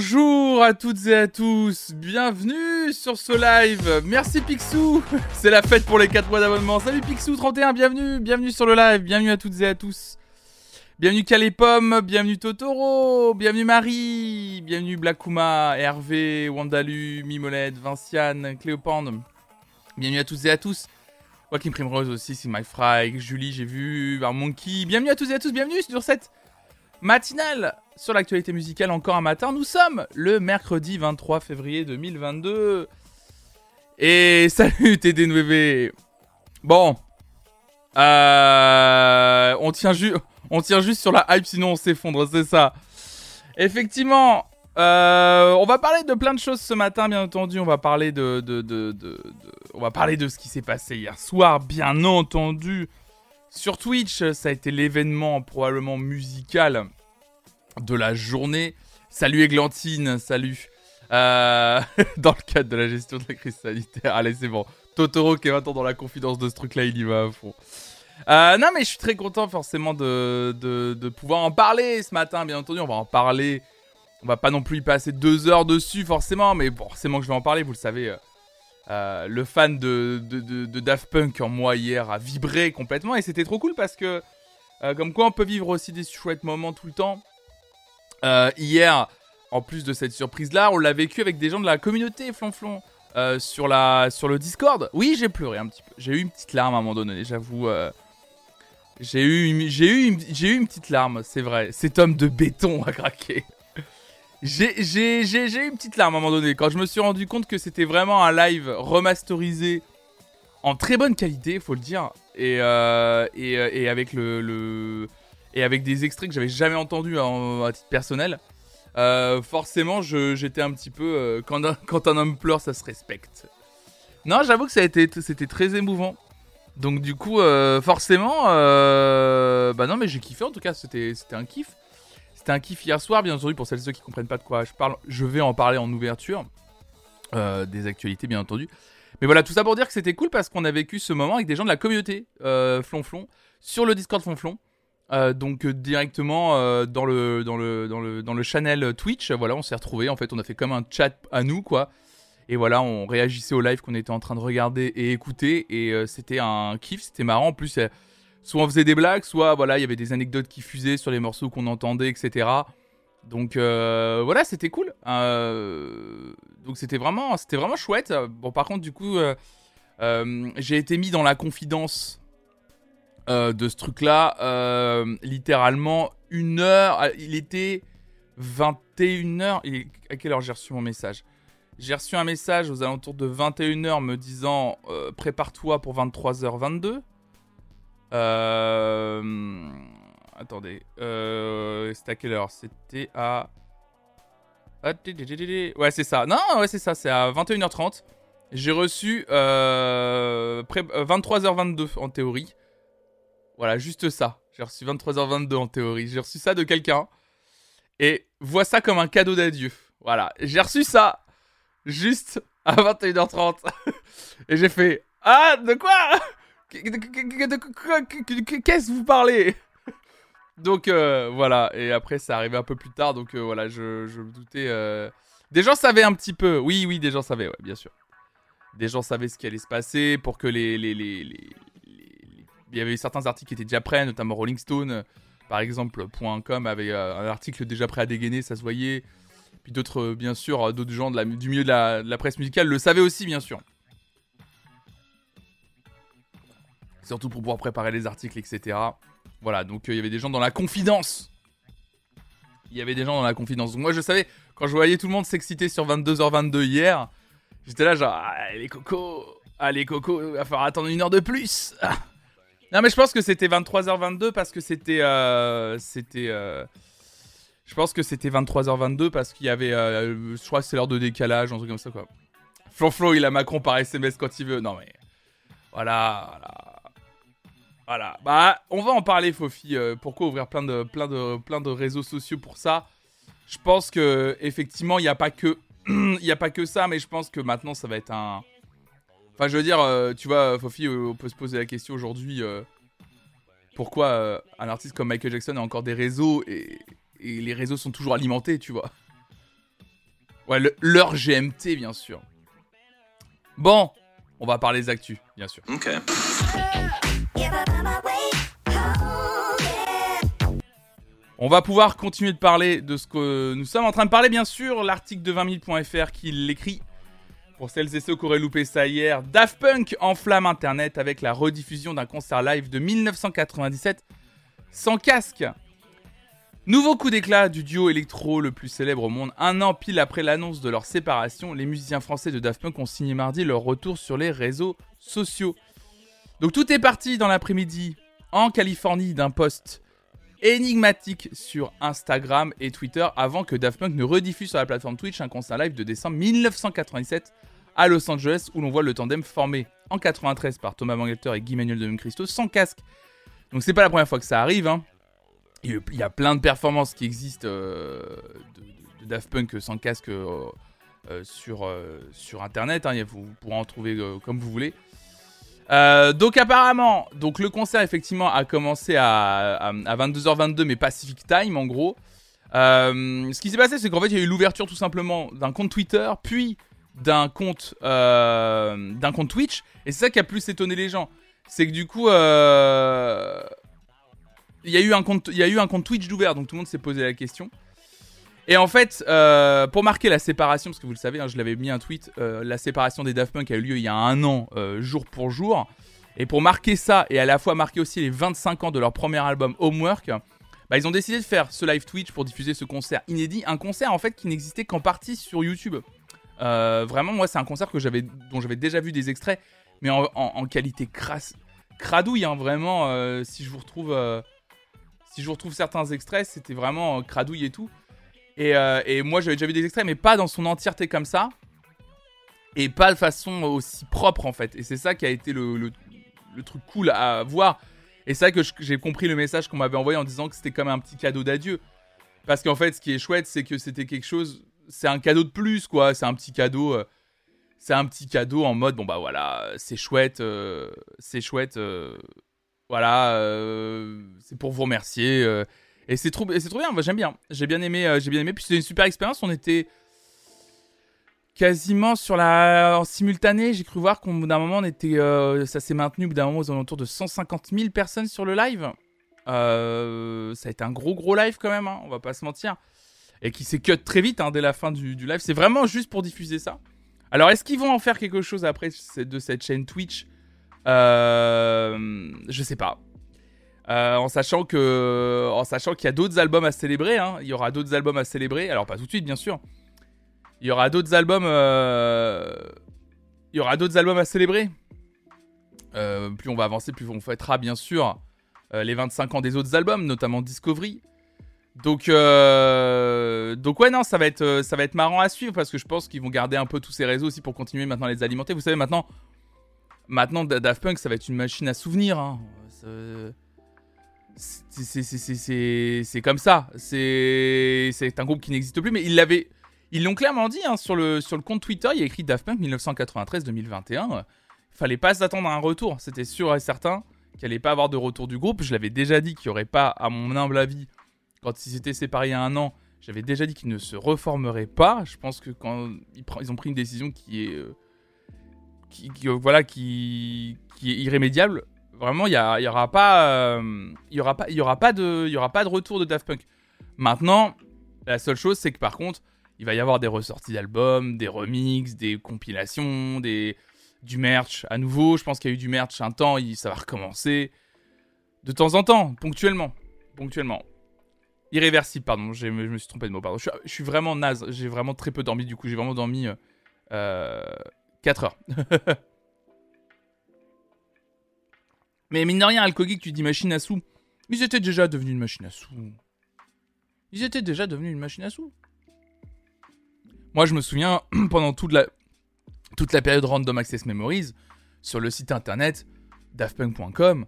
Bonjour à toutes et à tous, bienvenue sur ce live. Merci Picsou, c'est la fête pour les 4 mois d'abonnement. Salut Picsou31, bienvenue, bienvenue sur le live, bienvenue à toutes et à tous. Bienvenue Calépom, bienvenue Totoro, bienvenue Marie, bienvenue Blackuma, Hervé, Wandalu, Mimolette, Vinciane, Cléopande. Bienvenue à toutes et à tous. Joaquin Primrose aussi, c'est My Fry, Julie, j'ai vu, Monkey. Bienvenue à tous et à tous, bienvenue sur cette matinale sur l'actualité musicale encore un matin. Nous sommes le mercredi 23 février 2022. Et salut TD9. Bon. Euh, on, tient on tient juste sur la hype, sinon on s'effondre, c'est ça. Effectivement, euh, on va parler de plein de choses ce matin, bien entendu. On va parler de, de on va parler de ce qui s'est passé hier soir, bien entendu. Sur Twitch, ça a été l'événement probablement musical de la journée. Salut Églantine, salut. Euh, dans le cadre de la gestion de la crise sanitaire. Allez, c'est bon. Totoro qui est maintenant dans la confidence de ce truc-là, il y va à fond. Euh, non, mais je suis très content forcément de, de, pouvoir en parler ce matin, bien entendu. On va en parler. On va pas non plus y passer deux heures dessus, forcément, mais forcément que je vais en parler, vous le savez. Euh, le fan de, de, Daft Punk en moi hier a vibré complètement et c'était trop cool parce que, comme quoi on peut vivre aussi des chouettes moments tout le temps. Hier, en plus de cette surprise-là, on l'a vécu avec des gens de la communauté Flonflon. sur, la, sur le Discord. Oui, j'ai pleuré un petit peu. J'ai eu une petite larme à un moment donné, j'avoue. J'ai eu, j'ai eu, j'ai eu une petite larme, c'est vrai. Cet homme de béton a craqué. J'ai, eu une petite larme à un moment donné quand je me suis rendu compte que c'était vraiment un live remasterisé en très bonne qualité, faut le dire, et euh, et, euh, et, avec le, le, et avec des extraits que j'avais jamais entendus à titre personnel. Euh, forcément, j'étais un petit peu quand un, quand un homme pleure, ça se respecte. Non, j'avoue que ça a été, c'était très émouvant. Donc du coup, euh, forcément, euh, bah non, mais j'ai kiffé en tout cas, c'était un kiff. C'était un kiff hier soir, bien entendu, pour celles et ceux qui comprennent pas de quoi je parle. Je vais en parler en ouverture euh, des actualités, bien entendu. Mais voilà, tout ça pour dire que c'était cool parce qu'on a vécu ce moment avec des gens de la communauté Flonflon sur le Discord Flonflon. Donc directement dans le dans le dans le dans le channel Twitch, voilà, on s'est retrouvé. En fait, on a fait comme un chat à nous, quoi. Et voilà, on réagissait au live qu'on était en train de regarder et écouter. Et euh, c'était un kiff, c'était marrant. En plus, soit on faisait des blagues, soit voilà, il y avait des anecdotes qui fusaient sur les morceaux qu'on entendait, etc. Donc euh, voilà, c'était cool. Euh, donc c'était vraiment, c'était vraiment chouette. Bon, par contre, du coup, j'ai été mis dans la confidence de ce truc-là. littéralement, une heure. Il était 21h. À quelle heure j'ai reçu mon message? J'ai reçu un message aux alentours de 21h me disant euh, prépare-toi pour 23h22. Euh... Attendez. Euh... C'était à quelle heure? C'était à... Ouais, c'est ça. Non, ouais, c'est ça. C'est à 21h30. J'ai reçu euh... 23h22 euh, en théorie. Voilà, juste ça. J'ai reçu 23h22 en théorie. J'ai reçu ça de quelqu'un. Et vois ça comme un cadeau d'adieu. Voilà, j'ai reçu ça juste à 21h30. Et j'ai fait Ah, de quoi? Qu'est-ce que vous parlez Donc euh, voilà, et après ça arrivait un peu plus tard, donc euh, voilà, je, me doutais. Euh, des gens savaient un petit peu, oui, oui, des gens savaient, ouais, bien sûr. Des gens savaient ce qui allait se passer pour que les, les, les, Il y avait certains articles qui étaient déjà prêts, notamment Rolling Stone, par exemple, .com avait un article déjà prêt à dégainer, ça se voyait. Puis d'autres, euh, bien sûr, euh, d'autres gens de la, du milieu de la, presse musicale le savaient aussi, bien sûr. Surtout pour pouvoir préparer les articles, etc. Voilà, donc euh, il y avait des gens dans la confidence. Il y avait des gens dans la confidence. Donc moi, je savais, quand je voyais tout le monde s'exciter sur 22h22 hier, j'étais là genre, ah, les cocos, ah, les cocos, il va falloir attendre une heure de plus. Non, mais je pense que c'était 23h22 parce que c'était. c'était. Je pense que c'était 23h22 parce qu'il y avait. Euh, je crois que c'est l'heure de décalage, un truc comme ça, quoi. Flo il a Macron par SMS quand il veut. Non, mais. Voilà, voilà. Voilà. Bah, on va en parler, Fofi. Euh, pourquoi ouvrir plein de, plein, de, plein de réseaux sociaux pour ça? Je pense que, effectivement, il n'y a pas que. Il n'y a pas que ça, mais je pense que maintenant, ça va être un. Enfin, je veux dire, euh, tu vois, Fofi, on peut se poser la question aujourd'hui. pourquoi un artiste comme Michael Jackson a encore des réseaux et et les réseaux sont toujours alimentés, tu vois? Ouais, leur GMT, bien sûr. Bon, on va parler des actus, bien sûr. Ok. On va pouvoir continuer de parler de ce que nous sommes en train de parler, bien sûr. L'article de 20 000.fr qui l'écrit. Pour celles et ceux qui auraient loupé ça hier, Daft Punk enflamme Internet avec la rediffusion d'un concert live de 1997 sans casque. Nouveau coup d'éclat du duo électro le plus célèbre au monde. Un an pile après l'annonce de leur séparation, les musiciens français de Daft Punk ont signé mardi leur retour sur les réseaux sociaux. Donc tout est parti dans l'après-midi en Californie d'un post énigmatique sur Instagram et Twitter avant que Daft Punk ne rediffuse sur la plateforme Twitch un concert live de décembre 1997 à Los Angeles où l'on voit le tandem formé en 93 par Thomas Bangalter et Guy Manuel de Christo sans casque. Donc c'est pas la première fois que ça arrive. Hein. Il y a plein de performances qui existent euh, de, Daft Punk sans casque euh, euh, sur, sur internet. Hein. Vous pourrez en trouver comme vous voulez. Donc apparemment, donc le concert effectivement a commencé à, 22h22 mais Pacific Time en gros. Ce qui s'est passé c'est qu'en fait il y a eu l'ouverture tout simplement d'un compte Twitter puis d'un compte euh, d'un compte Twitch et c'est ça qui a plus étonné les gens. C'est que du coup il y a eu un compte il y a eu un compte Twitch d'ouvert donc tout le monde s'est posé la question. Et en fait, euh, pour marquer la séparation, parce que vous le savez, hein, je l'avais mis un tweet, euh, la séparation des Daft Punk a eu lieu il y a un an, euh, jour pour jour. Et pour marquer ça, et à la fois marquer aussi les 25 ans de leur premier album Homework, bah, ils ont décidé de faire ce live Twitch pour diffuser ce concert inédit. Un concert en fait qui n'existait qu'en partie sur YouTube. Vraiment, moi, c'est un concert que j'avais, dont j'avais déjà vu des extraits, mais en, qualité crasse, cradouille. Hein, vraiment, si je vous retrouve, si je vous retrouve certains extraits, c'était vraiment cradouille et tout. Euh, et, moi, j'avais déjà vu des extraits, mais pas dans son entièreté comme ça. Et pas de façon aussi propre, en fait. Et c'est ça qui a été le, truc cool à voir. Et c'est vrai que j'ai compris le message qu'on m'avait envoyé en disant que c'était comme un petit cadeau d'adieu. Parce qu'en fait, ce qui est chouette, c'est que c'était quelque chose. C'est un cadeau de plus, quoi. C'est un petit cadeau. Euh, c'est un petit cadeau en mode bon, bah voilà, c'est chouette. Euh, c'est chouette. voilà. c'est pour vous remercier. Et c'est trop, c'est trop bien, j'aime bien. J'ai bien aimé, euh, j'ai bien aimé. Puis c'était une super expérience. On était quasiment sur la en simultané. J'ai cru voir qu'au bout d'un moment, on était, euh, ça s'est maintenu au bout d'un moment aux alentours de 150 000 personnes sur le live. Euh, ça a été un gros gros live quand même, hein, on va pas se mentir. Et qui s'est cut très vite hein, dès la fin du, live. C'est vraiment juste pour diffuser ça. Alors est-ce qu'ils vont en faire quelque chose après de cette chaîne Twitch? Je sais pas. Euh, en sachant que, en sachant qu'il y a d'autres albums à célébrer. Hein. Il y aura d'autres albums à célébrer. Alors pas tout de suite, bien sûr. Il y aura d'autres albums. Euh, il y aura d'autres albums à célébrer. Euh, plus on va avancer, plus on fêtera bien sûr les 25 ans des autres albums, notamment Discovery. Donc, donc ouais, non, ça va être, ça va être marrant à suivre parce que je pense qu'ils vont garder un peu tous ces réseaux aussi pour continuer maintenant à les alimenter. Vous savez, maintenant, maintenant Daft Punk, ça va être une machine à souvenirs. Hein c'est comme ça. C'est un groupe qui n'existe plus, mais ils l'avaient. Ils l'ont clairement dit hein, sur, le, sur le compte Twitter. Il y a écrit Daft Punk 1993-2021. Il fallait pas s'attendre à un retour. C'était sûr et certain qu'il allait pas avoir de retour du groupe. Je l'avais déjà dit qu'il n'y aurait pas, à mon humble avis, quand ils s'étaient séparés il y a un an, j'avais déjà dit qu'ils ne se reformeraient pas. Je pense que quand ils, ont pris une décision qui est. Euh, qui, euh, voilà, qui, est irrémédiable Vraiment, il y, y, aura pas, euh, aura pas, aura pas de, aura pas de retour de Daft Punk. Maintenant, la seule chose, c'est que par contre, il va y avoir des ressorties d'albums, des remixes, des compilations, des du merch. À nouveau, je pense qu'il y a eu du merch un temps, ça va recommencer de temps en temps, ponctuellement, ponctuellement. Irréversible, pardon, je me suis trompé de mot, pardon. Je, suis vraiment naze, j'ai vraiment très peu dormi, du coup, j'ai vraiment dormi euh, 4 heures. Mais mine de rien, Alcogeek, tu dis machine à sous. Ils étaient déjà devenus une machine à sous. Ils étaient déjà devenus une machine à sous. Moi, je me souviens, pendant toute la, toute la période Random Access Memories, sur le site internet daftpunk.com,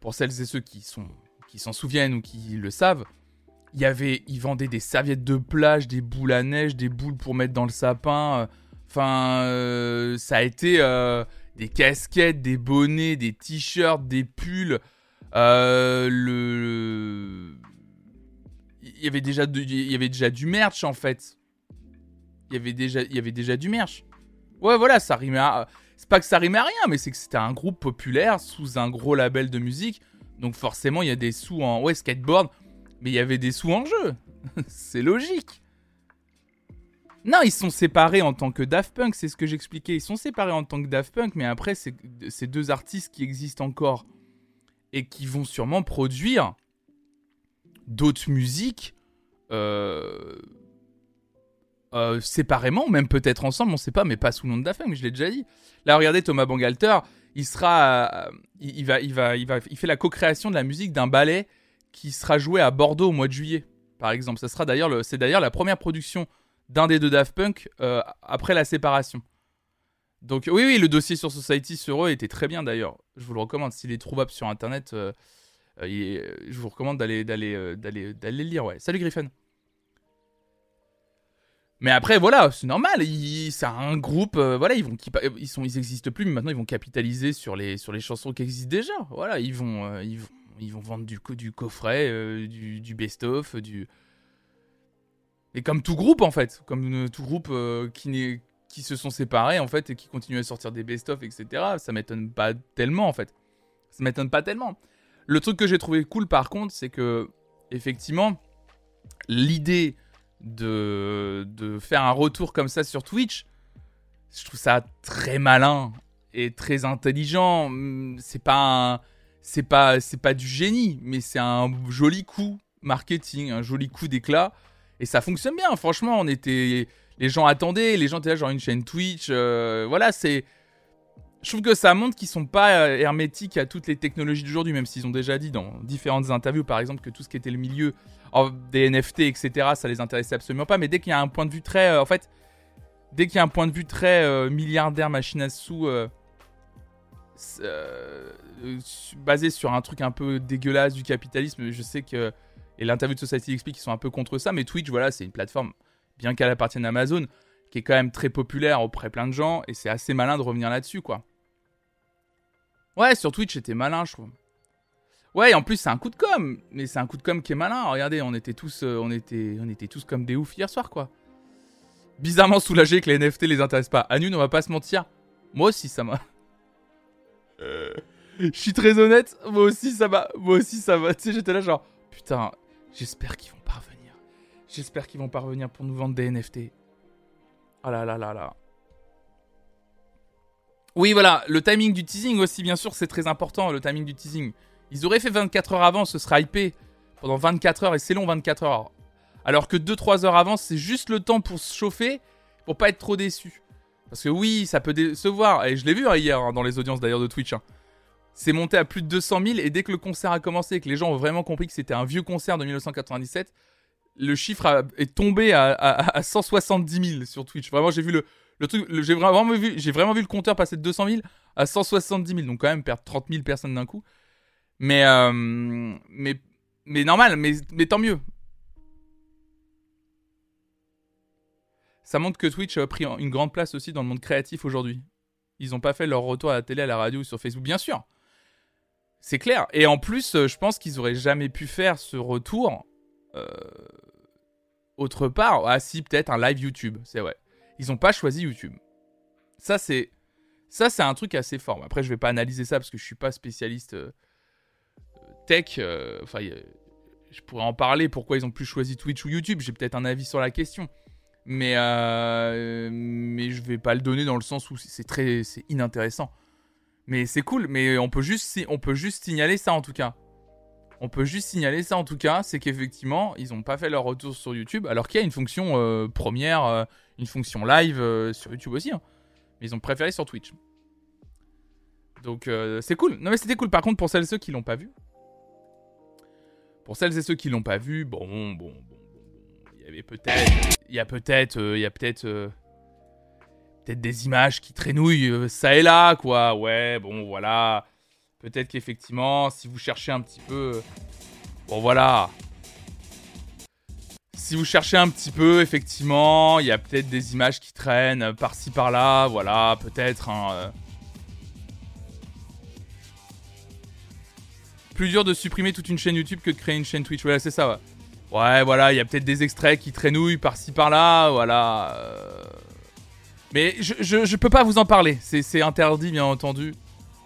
pour celles et ceux qui sont qui s'en souviennent ou qui le savent, il y avait, ils vendaient des serviettes de plage, des boules à neige, des boules pour mettre dans le sapin. Enfin, euh, ça a été, euh, des casquettes, des bonnets, des t-shirts, des pulls. Euh, le... Il y avait déjà y avait déjà du merch en fait. Il y avait déjà, y avait déjà du merch. Ouais, voilà, ça rimait à... C'est pas que ça rimait à rien, mais c'est que c'était un groupe populaire sous un gros label de musique. Donc forcément, il y a des sous en... Ouais, skateboard, mais il y avait des sous en jeu. c'est logique. Non, ils sont séparés en tant que Daft Punk, c'est ce que j'expliquais. Ils sont séparés en tant que Daft Punk, mais après, c'est deux artistes qui existent encore et qui vont sûrement produire d'autres musiques euh, euh, séparément, même peut-être ensemble, on sait pas, mais pas sous le nom de Daft Punk, je l'ai déjà dit. Là, regardez Thomas Bangalter, il sera, euh, il, va, il va, il va, il fait la co-création de la musique d'un ballet qui sera joué à Bordeaux au mois de juillet, par exemple. Ça sera d'ailleurs, c'est d'ailleurs la première production d'un des deux Daft Punk euh, après la séparation. Donc oui, oui, le dossier sur Society sur eux était très bien d'ailleurs. Je vous le recommande. S'il est trouvable sur Internet, euh, euh, je vous recommande d'aller, d'aller, d'aller, d'aller le lire. Ouais. Salut Griffin. Mais après, voilà, c'est normal. C'est un groupe, voilà, ils vont, ils sont, ils existent plus, mais maintenant ils vont capitaliser sur les, sur les chansons qui existent déjà. Voilà, ils vont, ils vont, ils vont vendre du, du coffret, du, du best-of, du, et comme tout groupe, en fait, comme tout groupe euh, qui, qui se sont séparés, en fait, et qui continuent à sortir des best-of, etc., ça m'étonne pas tellement, en fait. Ça m'étonne pas tellement. Le truc que j'ai trouvé cool, par contre, c'est que, effectivement, l'idée de, de faire un retour comme ça sur Twitch, je trouve ça très malin et très intelligent. C'est pas c'est pas du génie, mais c'est un joli coup marketing, un joli coup d'éclat et ça fonctionne bien, franchement, on était... Les gens attendaient, les gens étaient là genre une chaîne Twitch, euh, voilà, c'est... Je trouve que ça montre qu'ils sont pas euh, hermétiques à toutes les technologies d'aujourd'hui, même s'ils ont déjà dit dans différentes interviews, par exemple, que tout ce qui était le milieu des NFT, etc., ça les intéressait absolument pas. Mais dès qu'il y a un point de vue très, euh, en fait, dès qu'il y a un point de vue très milliardaire, machine à sous, basé sur un truc un peu dégueulasse du capitalisme, je sais que et l'interview de Society explique qu'ils sont un peu contre ça, mais Twitch, voilà, c'est une plateforme, bien qu'elle appartienne à Amazon, qui est quand même très populaire auprès de plein de gens, et c'est assez malin de revenir là-dessus, quoi. Ouais, sur Twitch, c'était malin, je trouve. Ouais, en plus, c'est un coup de com', mais c'est un coup de com' qui est malin. Regardez, on était tous, euh, on était, tous comme des oufs hier soir, quoi. Bizarrement soulagé que les NFT les intéressent pas. Anu, on va pas se mentir. Moi aussi, ça m'a. Je suis très honnête, moi aussi, ça m'a. Moi aussi, ça m'a. Tu sais, j'étais là, genre, putain, J'espère qu'ils vont parvenir. J'espère qu'ils vont parvenir pour nous vendre des NFT. Oh là là là là. Oui, voilà, le timing du teasing aussi, bien sûr, c'est très important, le timing du teasing. Ils auraient fait 24 heures avant, ce serait hypé pendant 24 heures, et c'est long 24 heures. Alors que 2-3 heures avant, c'est juste le temps pour se chauffer, pour pas être trop déçu. Parce que oui, ça peut décevoir, et je l'ai vu hein, hier hein, dans les audiences d'ailleurs de Twitch. Hein c'est monté à plus de 200 000 et dès que le concert a commencé et que les gens ont vraiment compris que c'était un vieux concert de 1997, le chiffre est tombé à, 170 000 sur Twitch. Vraiment, j'ai vu le, j'ai vraiment vu, le compteur passer de 200 000 à 170 000, donc quand même perdre 30 000 personnes d'un coup. Mais, euh, mais, mais normal, mais tant mieux. Ça montre que Twitch a pris une grande place aussi dans le monde créatif aujourd'hui. Ils n'ont pas fait leur retour à la télé, à la radio, sur Facebook, bien sûr. C'est clair. Et en plus, euh, je pense qu'ils auraient jamais pu faire ce retour euh, autre part. Ah si, peut-être un live YouTube, c'est vrai. Ils n'ont pas choisi YouTube. Ça, c'est ça, c'est un truc assez fort. Après, je vais pas analyser ça parce que je suis pas spécialiste euh, tech. Enfin, je pourrais en parler. Pourquoi ils ont plus choisi Twitch ou YouTube J'ai peut-être un avis sur la question. Mais, mais je vais pas le donner dans le sens où c'est très, c'est inintéressant. Mais c'est cool, mais on peut, juste, on peut juste signaler ça en tout cas. On peut juste signaler ça en tout cas, c'est qu'effectivement, ils n'ont pas fait leur retour sur YouTube, alors qu'il y a une fonction euh, première, euh, une fonction live euh, sur YouTube aussi. Hein. Mais ils ont préféré sur Twitch. Donc c'est cool. Non mais c'était cool. Par contre, pour celles et ceux qui l'ont pas vu, pour celles et ceux qui l'ont pas vu, bon, bon, avait peut-être, il y a peut-être, il y a peut-être peut-être des images qui traînouillent euh, ça et là, quoi. Ouais, bon, voilà. Peut-être qu'effectivement, si vous cherchez un petit peu... Euh, bon, voilà. Si vous cherchez un petit peu, effectivement, il y a peut-être des images qui traînent par-ci par-là, voilà, peut-être. Euh. Plus dur de supprimer toute une chaîne YouTube que de créer une chaîne Twitch. Voilà, c'est ça. Ouais, voilà, il y a peut-être des extraits qui traînouillent par-ci par-là, voilà. Euh. Mais je, je, peux pas vous en parler, c'est interdit bien entendu.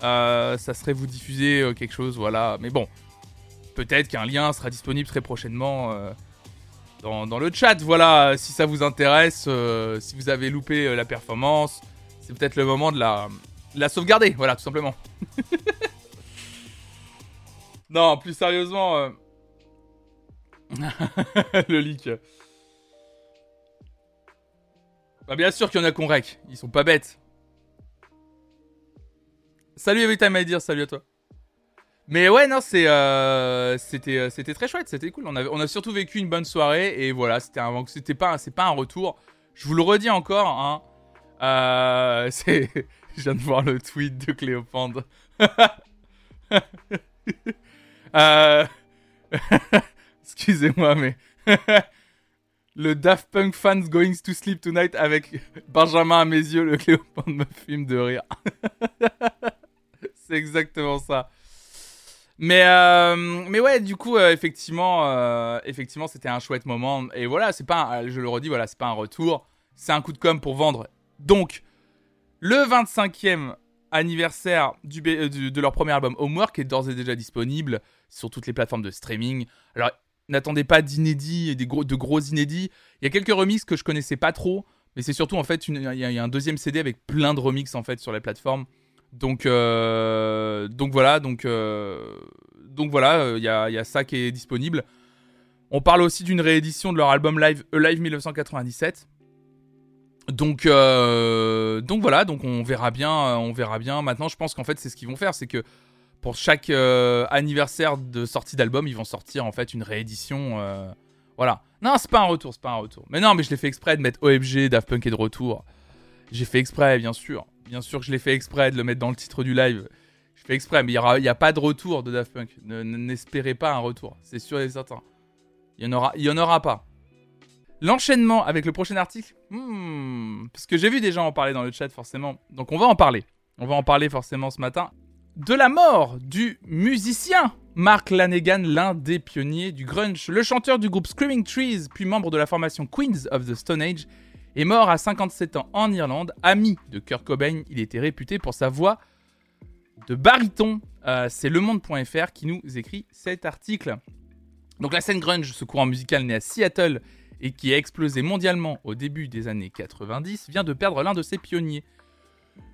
Euh, ça serait vous diffuser euh, quelque chose, voilà. Mais bon, peut-être qu'un lien sera disponible très prochainement dans, dans, le chat, voilà. Si ça vous intéresse, si vous avez loupé la performance, c'est peut-être le moment de la, la sauvegarder, voilà, tout simplement. non, plus sérieusement le leak. Bah bien sûr qu'il y en a qu'on rec, ils sont pas bêtes. Salut Everytime I dire, salut à toi. Mais ouais, non, euh, c'était, euh, c'était très chouette, c'était cool. On a, surtout vécu une bonne soirée et voilà, c'était pas, c'est pas un retour. Je vous le redis encore, hein. Euh, c'est, je viens de voir le tweet de Cléopande. euh, Excusez-moi, mais. le Daft Punk fans going to sleep tonight avec Benjamin à mes yeux, le Cléopâtre me fume de rire. C'est exactement ça. Mais, euh, mais ouais, du coup, euh, effectivement, euh, effectivement, c'était un chouette moment. Et voilà, c'est pas, je le redis, voilà, c'est pas un retour, c'est un coup de com pour vendre. Donc, le 25e anniversaire du, de leur premier album Homework est d'ores et déjà disponible sur toutes les plateformes de streaming. Alors, n'attendez pas d'inédits des gros, de gros inédits. Il y a quelques remixes que je connaissais pas trop, mais c'est surtout en fait il y, a un deuxième CD avec plein de remixes en fait sur les plateformes. Donc euh, donc voilà donc euh, donc voilà il y a, ça qui est disponible. On parle aussi d'une réédition de leur album live Live 1997. Donc euh, donc voilà donc on verra bien on verra bien. Maintenant je pense qu'en fait c'est ce qu'ils vont faire c'est que pour chaque euh, anniversaire de sortie d'album, ils vont sortir en fait une réédition. Euh, voilà. Non, c'est pas un retour, c'est pas un retour. Mais non, mais je l'ai fait exprès de mettre OMG, Daft Punk est de retour. J'ai fait exprès, bien sûr. Bien sûr que je l'ai fait exprès de le mettre dans le titre du live. Je fais exprès, mais il n'y a pas de retour de Daft Punk. N'espérez pas un retour, c'est sûr et certain. Il n'y en, aura, en aura pas. L'enchaînement avec le prochain article hmm, Parce que j'ai vu des gens en parler dans le chat, forcément. Donc on va en parler. On va en parler forcément ce matin de la mort du musicien Mark Lanegan, l'un des pionniers du grunge. Le chanteur du groupe Screaming Trees, puis membre de la formation Queens of the Stone Age, est mort à 57 ans en Irlande. Ami de Kurt Cobain, il était réputé pour sa voix de baryton. Euh, c'est Le Monde.fr qui nous écrit cet article. Donc la scène grunge, ce courant musical né à Seattle et qui a explosé mondialement au début des années 90, vient de perdre l'un de ses pionniers.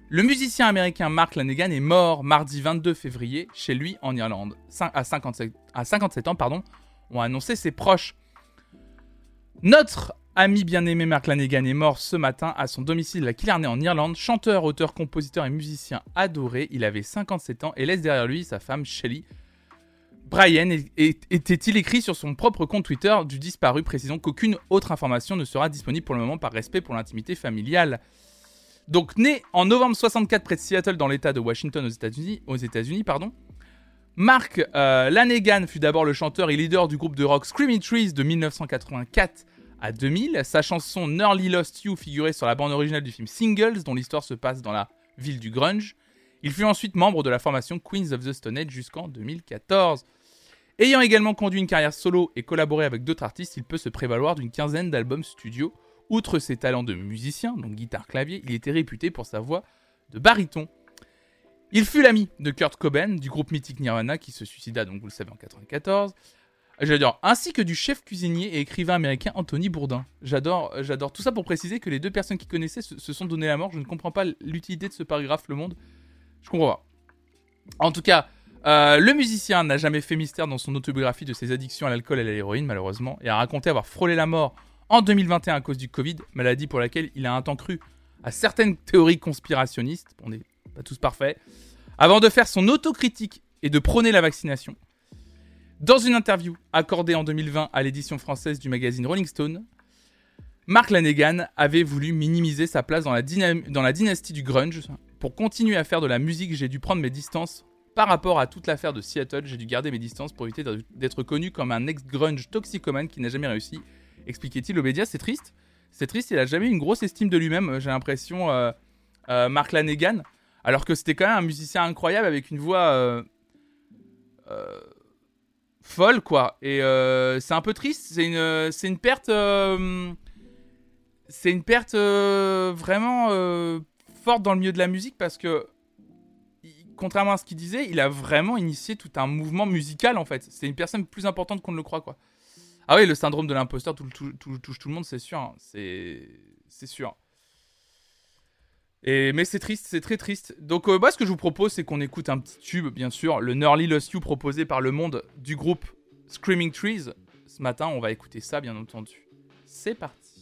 Le musicien américain Mark Lanegan est mort mardi 22 février chez lui en Irlande. À 57, à 57 ans, pardon, ont annoncé ses proches. Notre ami bien-aimé Mark Lanegan est mort ce matin à son domicile à Killarney en Irlande. Chanteur, auteur, compositeur et musicien adoré, il avait 57 ans et laisse derrière lui sa femme Shelly. Brian était-il écrit sur son propre compte Twitter du disparu, précisant qu'aucune autre information ne sera disponible pour le moment par respect pour l'intimité familiale. Donc né en novembre 64 près de Seattle dans l'État de Washington aux États-Unis, aux États-Unis pardon. Mark euh, Lanegan fut d'abord le chanteur et leader du groupe de rock Screaming Trees de 1984 à 2000. Sa chanson Nearly Lost You figurait sur la bande originale du film Singles, dont l'histoire se passe dans la ville du grunge. Il fut ensuite membre de la formation Queens of the Stone Age jusqu'en 2014. Ayant également conduit une carrière solo et collaboré avec d'autres artistes, il peut se prévaloir d'une quinzaine d'albums studio Outre ses talents de musicien, donc guitare-clavier, il était réputé pour sa voix de baryton. Il fut l'ami de Kurt Cobain du groupe mythique Nirvana qui se suicida donc vous le savez en 94. J'adore, ainsi que du chef cuisinier et écrivain américain Anthony Bourdin. J'adore, j'adore tout ça pour préciser que les deux personnes qui connaissaient se, sont donné la mort. Je ne comprends pas l'utilité de ce paragraphe Le Monde. Je comprends pas. En tout cas, euh, le musicien n'a jamais fait mystère dans son autobiographie de ses addictions à l'alcool et à l'héroïne, malheureusement, et a raconté avoir frôlé la mort en 2021 à cause du Covid, maladie pour laquelle il a un temps cru à certaines théories conspirationnistes, on n'est pas tous parfaits, avant de faire son autocritique et de prôner la vaccination. Dans une interview accordée en 2020 à l'édition française du magazine Rolling Stone, Mark Lanegan avait voulu minimiser sa place dans la, dans la dynastie du grunge. Pour continuer à faire de la musique, j'ai dû prendre mes distances par rapport à toute l'affaire de Seattle. J'ai dû garder mes distances pour éviter d'être connu comme un ex-grunge toxicomane qui n'a jamais réussi expliquait-il au média. C'est triste. C'est triste, il a jamais eu une grosse estime de lui-même, j'ai l'impression, euh, euh, Mark Lanegan. Alors que c'était quand même un musicien incroyable avec une voix. Euh, folle, quoi. Et c'est un peu triste. C'est une, c'est une perte. c'est une perte vraiment forte dans le milieu de la musique parce que contrairement à ce qu'il disait, il a vraiment initié tout un mouvement musical en fait. C'est une personne plus importante qu'on ne le croit quoi. Ah oui, le syndrome de l'imposteur touche tout, le monde, c'est sûr. Hein. C'est sûr. Mais c'est triste, c'est très triste. Donc euh, moi, ce que je vous propose, c'est qu'on écoute un petit tube, bien sûr, le Nerly Lost You proposé par le monde du groupe Screaming Trees. Ce matin, on va écouter ça, bien entendu. C'est parti.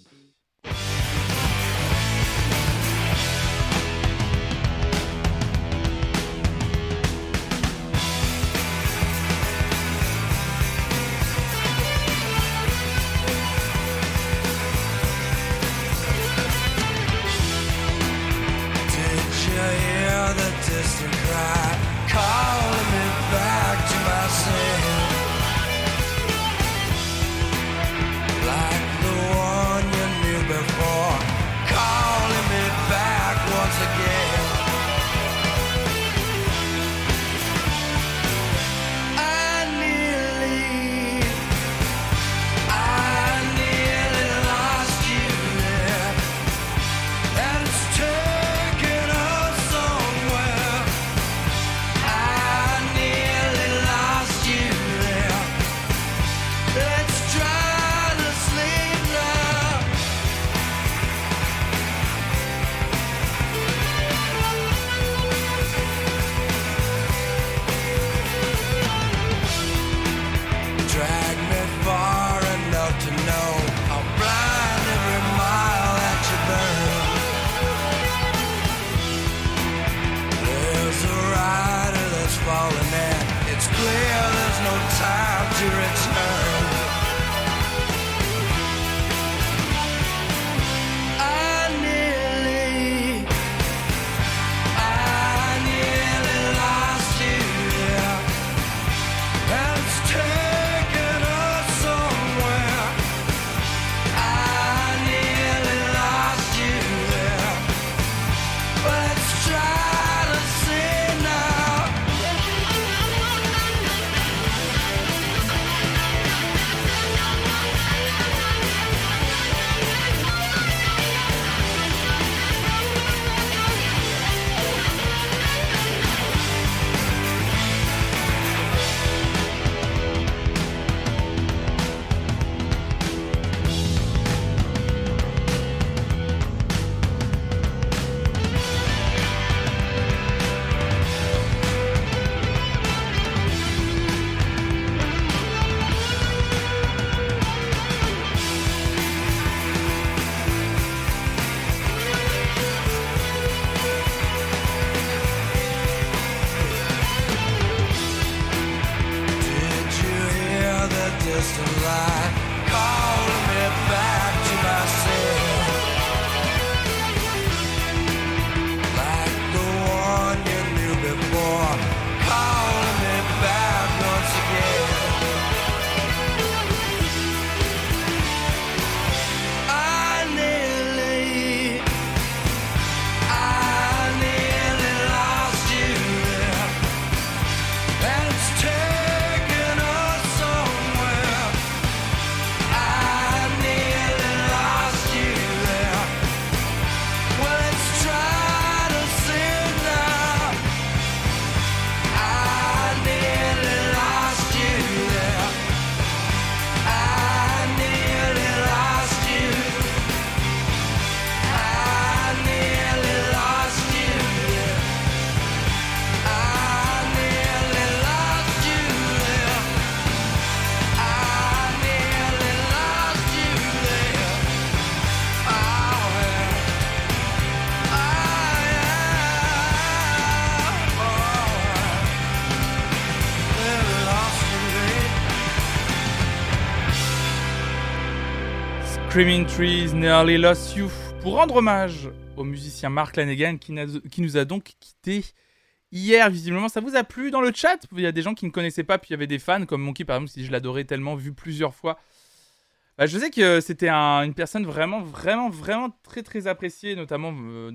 Screaming Trees, Nearly Lost You, pour rendre hommage au musicien Mark Lanegan qui, nous a donc quitté hier. Visiblement, ça vous a plu dans le chat Il y a des gens qui ne connaissaient pas, puis il y avait des fans comme Monkey par exemple, si je l'adorais tellement, vu plusieurs fois. Bah, je sais que c'était une personne vraiment, vraiment, vraiment très, très appréciée, notamment. Euh,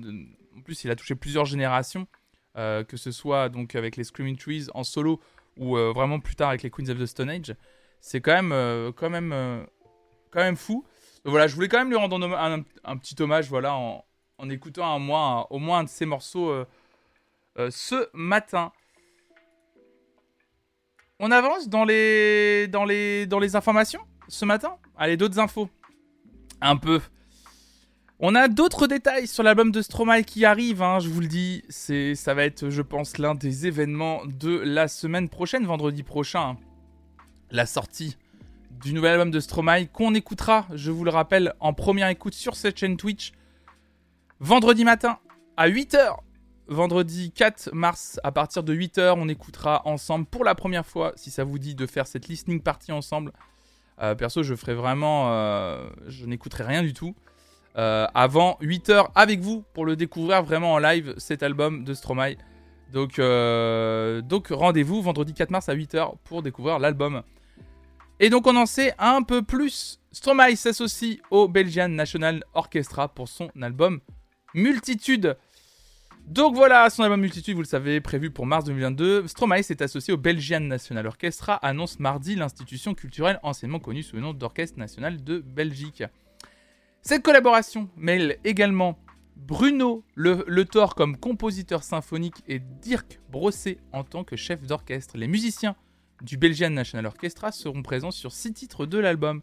en plus, il a touché plusieurs générations, euh, que ce soit donc avec les Screaming Trees en solo ou vraiment plus tard avec les Queens of the Stone Age. C'est quand même, quand même, quand même fou. Voilà, je voulais quand même lui rendre un, petit hommage, voilà, en, écoutant au moins un de ses morceaux ce matin. On avance dans les, dans les, dans les informations ce matin? Allez, d'autres infos. Un peu. On a d'autres détails sur l'album de Stromae qui arrive, hein, je vous le dis. Ça va être, je pense, l'un des événements de la semaine prochaine, vendredi prochain. La sortie du nouvel album de Stromae qu'on écoutera, je vous le rappelle, en première écoute sur cette chaîne Twitch. Vendredi matin à 8h vendredi 4 mars à partir de 8h, on écoutera ensemble pour la première fois, si ça vous dit de faire cette listening party ensemble. Euh, perso, je ferai vraiment. Euh, je n'écouterai rien du tout. Euh, avant 8h avec vous pour le découvrir vraiment en live, cet album de Stromae. Donc, donc rendez-vous vendredi 4 mars à 8h pour découvrir l'album. Et donc on en sait un peu plus. Stromae s'associe au Belgian National Orchestra pour son album Multitude. Donc voilà, son album Multitude, vous le savez, prévu pour mars 2022. Stromae s'est associé au Belgian National Orchestra, annonce mardi l'institution culturelle anciennement connue sous le nom d'Orchestre National de Belgique. Cette collaboration mêle également Bruno Le, le comme compositeur symphonique et Dirk Brosset en tant que chef d'orchestre. Les musiciens du Belgian National Orchestra seront présents sur six titres de l'album.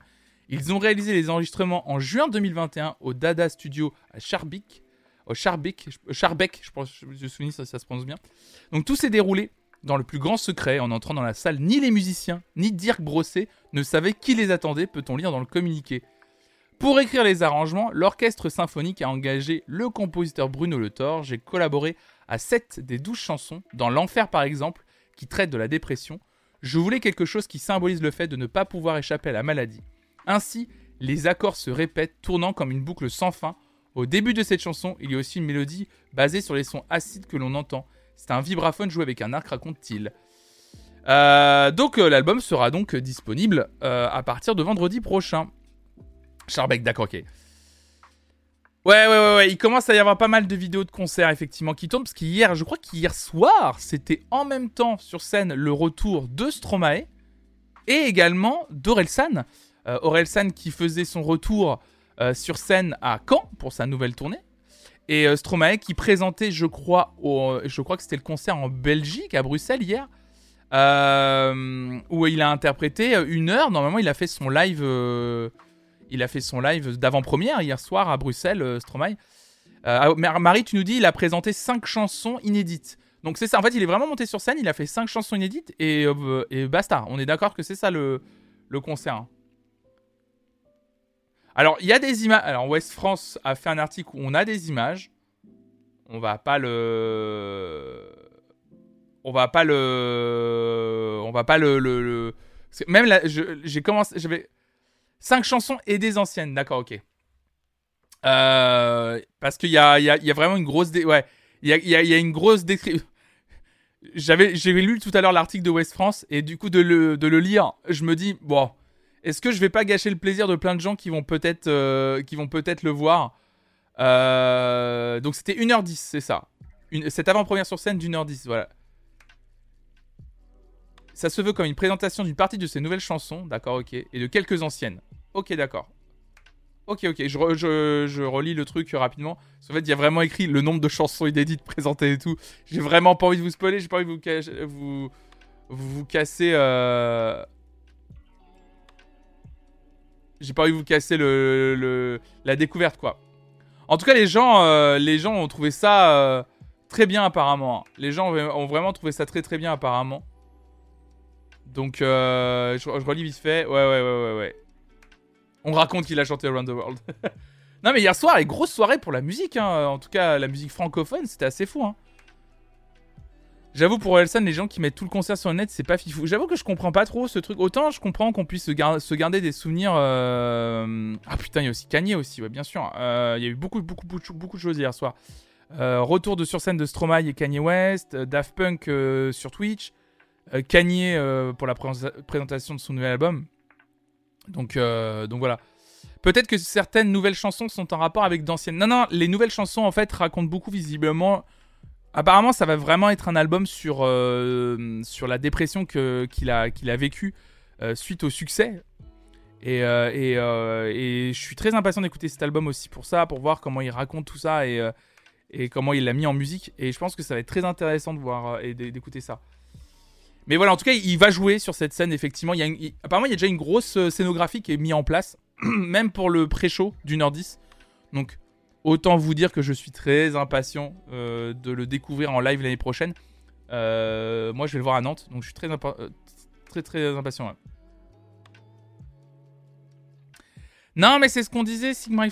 Ils ont réalisé les enregistrements en juin 2021 au Dada Studio à Charbik au Charbeck, je pense, je me souviens ça, se prononce bien. Donc tout s'est déroulé dans le plus grand secret en entrant dans la salle. Ni les musiciens, ni Dirk Brosset ne savaient qui les attendait, peut-on lire dans le communiqué. Pour écrire les arrangements, l'orchestre symphonique a engagé le compositeur Bruno Le Thor. J'ai collaboré à 7 des 12 chansons, dans L'Enfer par exemple, qui traite de la dépression. Je voulais quelque chose qui symbolise le fait de ne pas pouvoir échapper à la maladie. Ainsi, les accords se répètent, tournant comme une boucle sans fin, au début de cette chanson, il y a aussi une mélodie basée sur les sons acides que l'on entend. C'est un vibraphone joué avec un arc, raconte-t-il. Euh, donc euh, l'album sera donc disponible euh, à partir de vendredi prochain. Charbeck, d'accord, ok. Ouais, ouais, ouais, ouais, il commence à y avoir pas mal de vidéos de concerts effectivement qui tournent parce qu'hier, je crois qu'hier soir, c'était en même temps sur scène le retour de Stromae et également d'Orelsan. Orelsan qui faisait son retour euh, sur scène à Caen pour sa nouvelle tournée. Et euh, Stromae qui présentait, je crois, je crois que c'était le concert en Belgique, à Bruxelles hier, euh, où il a interprété une heure. Normalement, il a fait son live, il a fait son live d'avant-première hier soir à Bruxelles, Stromae. Ah, Marie, tu nous dis, il a présenté cinq chansons inédites. Donc c'est ça. En fait, il est vraiment monté sur scène. Il a fait cinq chansons inédites et, et basta. On est d'accord que c'est ça le, le concert. Hein. Alors, il y a des images. Alors, West France a fait un article où on a des images. On va pas le. On va pas le. On va pas le. Même là, j'ai commencé. J'avais. Cinq chansons et des anciennes. D'accord, ok. Euh, parce qu'il y a, y, a, vraiment une grosse. Ouais. Il y a, une grosse description. J'avais, lu tout à l'heure l'article de West France et du coup de le, de le lire, je me dis bon, est-ce que je vais pas gâcher le plaisir de plein de gens qui vont peut-être euh, qui vont peut-être le voir? Euh, Donc c'était 1h10, c'est ça. Cette avant-première sur scène d'une heure 10, voilà. Ça se veut comme une présentation d'une partie de ces nouvelles chansons, d'accord, ok, et de quelques anciennes. Ok, d'accord. Ok, ok, je, je, relis le truc rapidement. En fait, il y a vraiment écrit le nombre de chansons inédites présentées et tout. J'ai vraiment pas envie de vous spoiler, j'ai pas envie de vous, vous, vous, casser. Euh j'ai pas envie de vous casser le, la découverte, quoi. En tout cas, les gens, euh, les gens ont trouvé ça euh, très bien, apparemment. Les gens ont vraiment trouvé ça très très bien, apparemment. Donc, je, relis vite fait. Ouais, ouais, ouais, ouais, ouais. On raconte qu'il a chanté Around the World. non, mais hier soir, les grosse soirée pour la musique. Hein. En tout cas, la musique francophone, c'était assez fou. Hein. J'avoue, pour Elson, les gens qui mettent tout le concert sur le net, c'est pas fifou. J'avoue que je comprends pas trop ce truc. Autant je comprends qu'on puisse se, garder des souvenirs. Euh, ah putain, il y a aussi Kanye aussi, ouais, bien sûr. Euh, il y a eu beaucoup, beaucoup, beaucoup, beaucoup de choses hier soir. Euh, retour de sur scène de Stromae et Kanye West, Daft Punk sur Twitch, Kanye pour la présentation de son nouvel album. Donc, donc voilà. Peut-être que certaines nouvelles chansons sont en rapport avec d'anciennes. Non, non, les nouvelles chansons en fait racontent beaucoup visiblement apparemment, ça va vraiment être un album sur, euh, sur la dépression qu'il a, qu'il a vécue euh, suite au succès. Et, et, et, je suis très impatient d'écouter cet album aussi pour ça, pour voir comment il raconte tout ça et, et comment il l'a mis en musique. Et je pense que ça va être très intéressant de voir et d'écouter ça. Mais voilà, en tout cas, il va jouer sur cette scène, effectivement. Apparemment, il y a déjà une grosse euh, scénographie qui est mise en place, même pour le pré-show d'une heure 10. Donc, autant vous dire que je suis très impatient euh, de le découvrir en live l'année prochaine. Euh, moi, je vais le voir à Nantes, donc je suis très, très, très impatient. Non, mais c'est ce qu'on disait, Sigma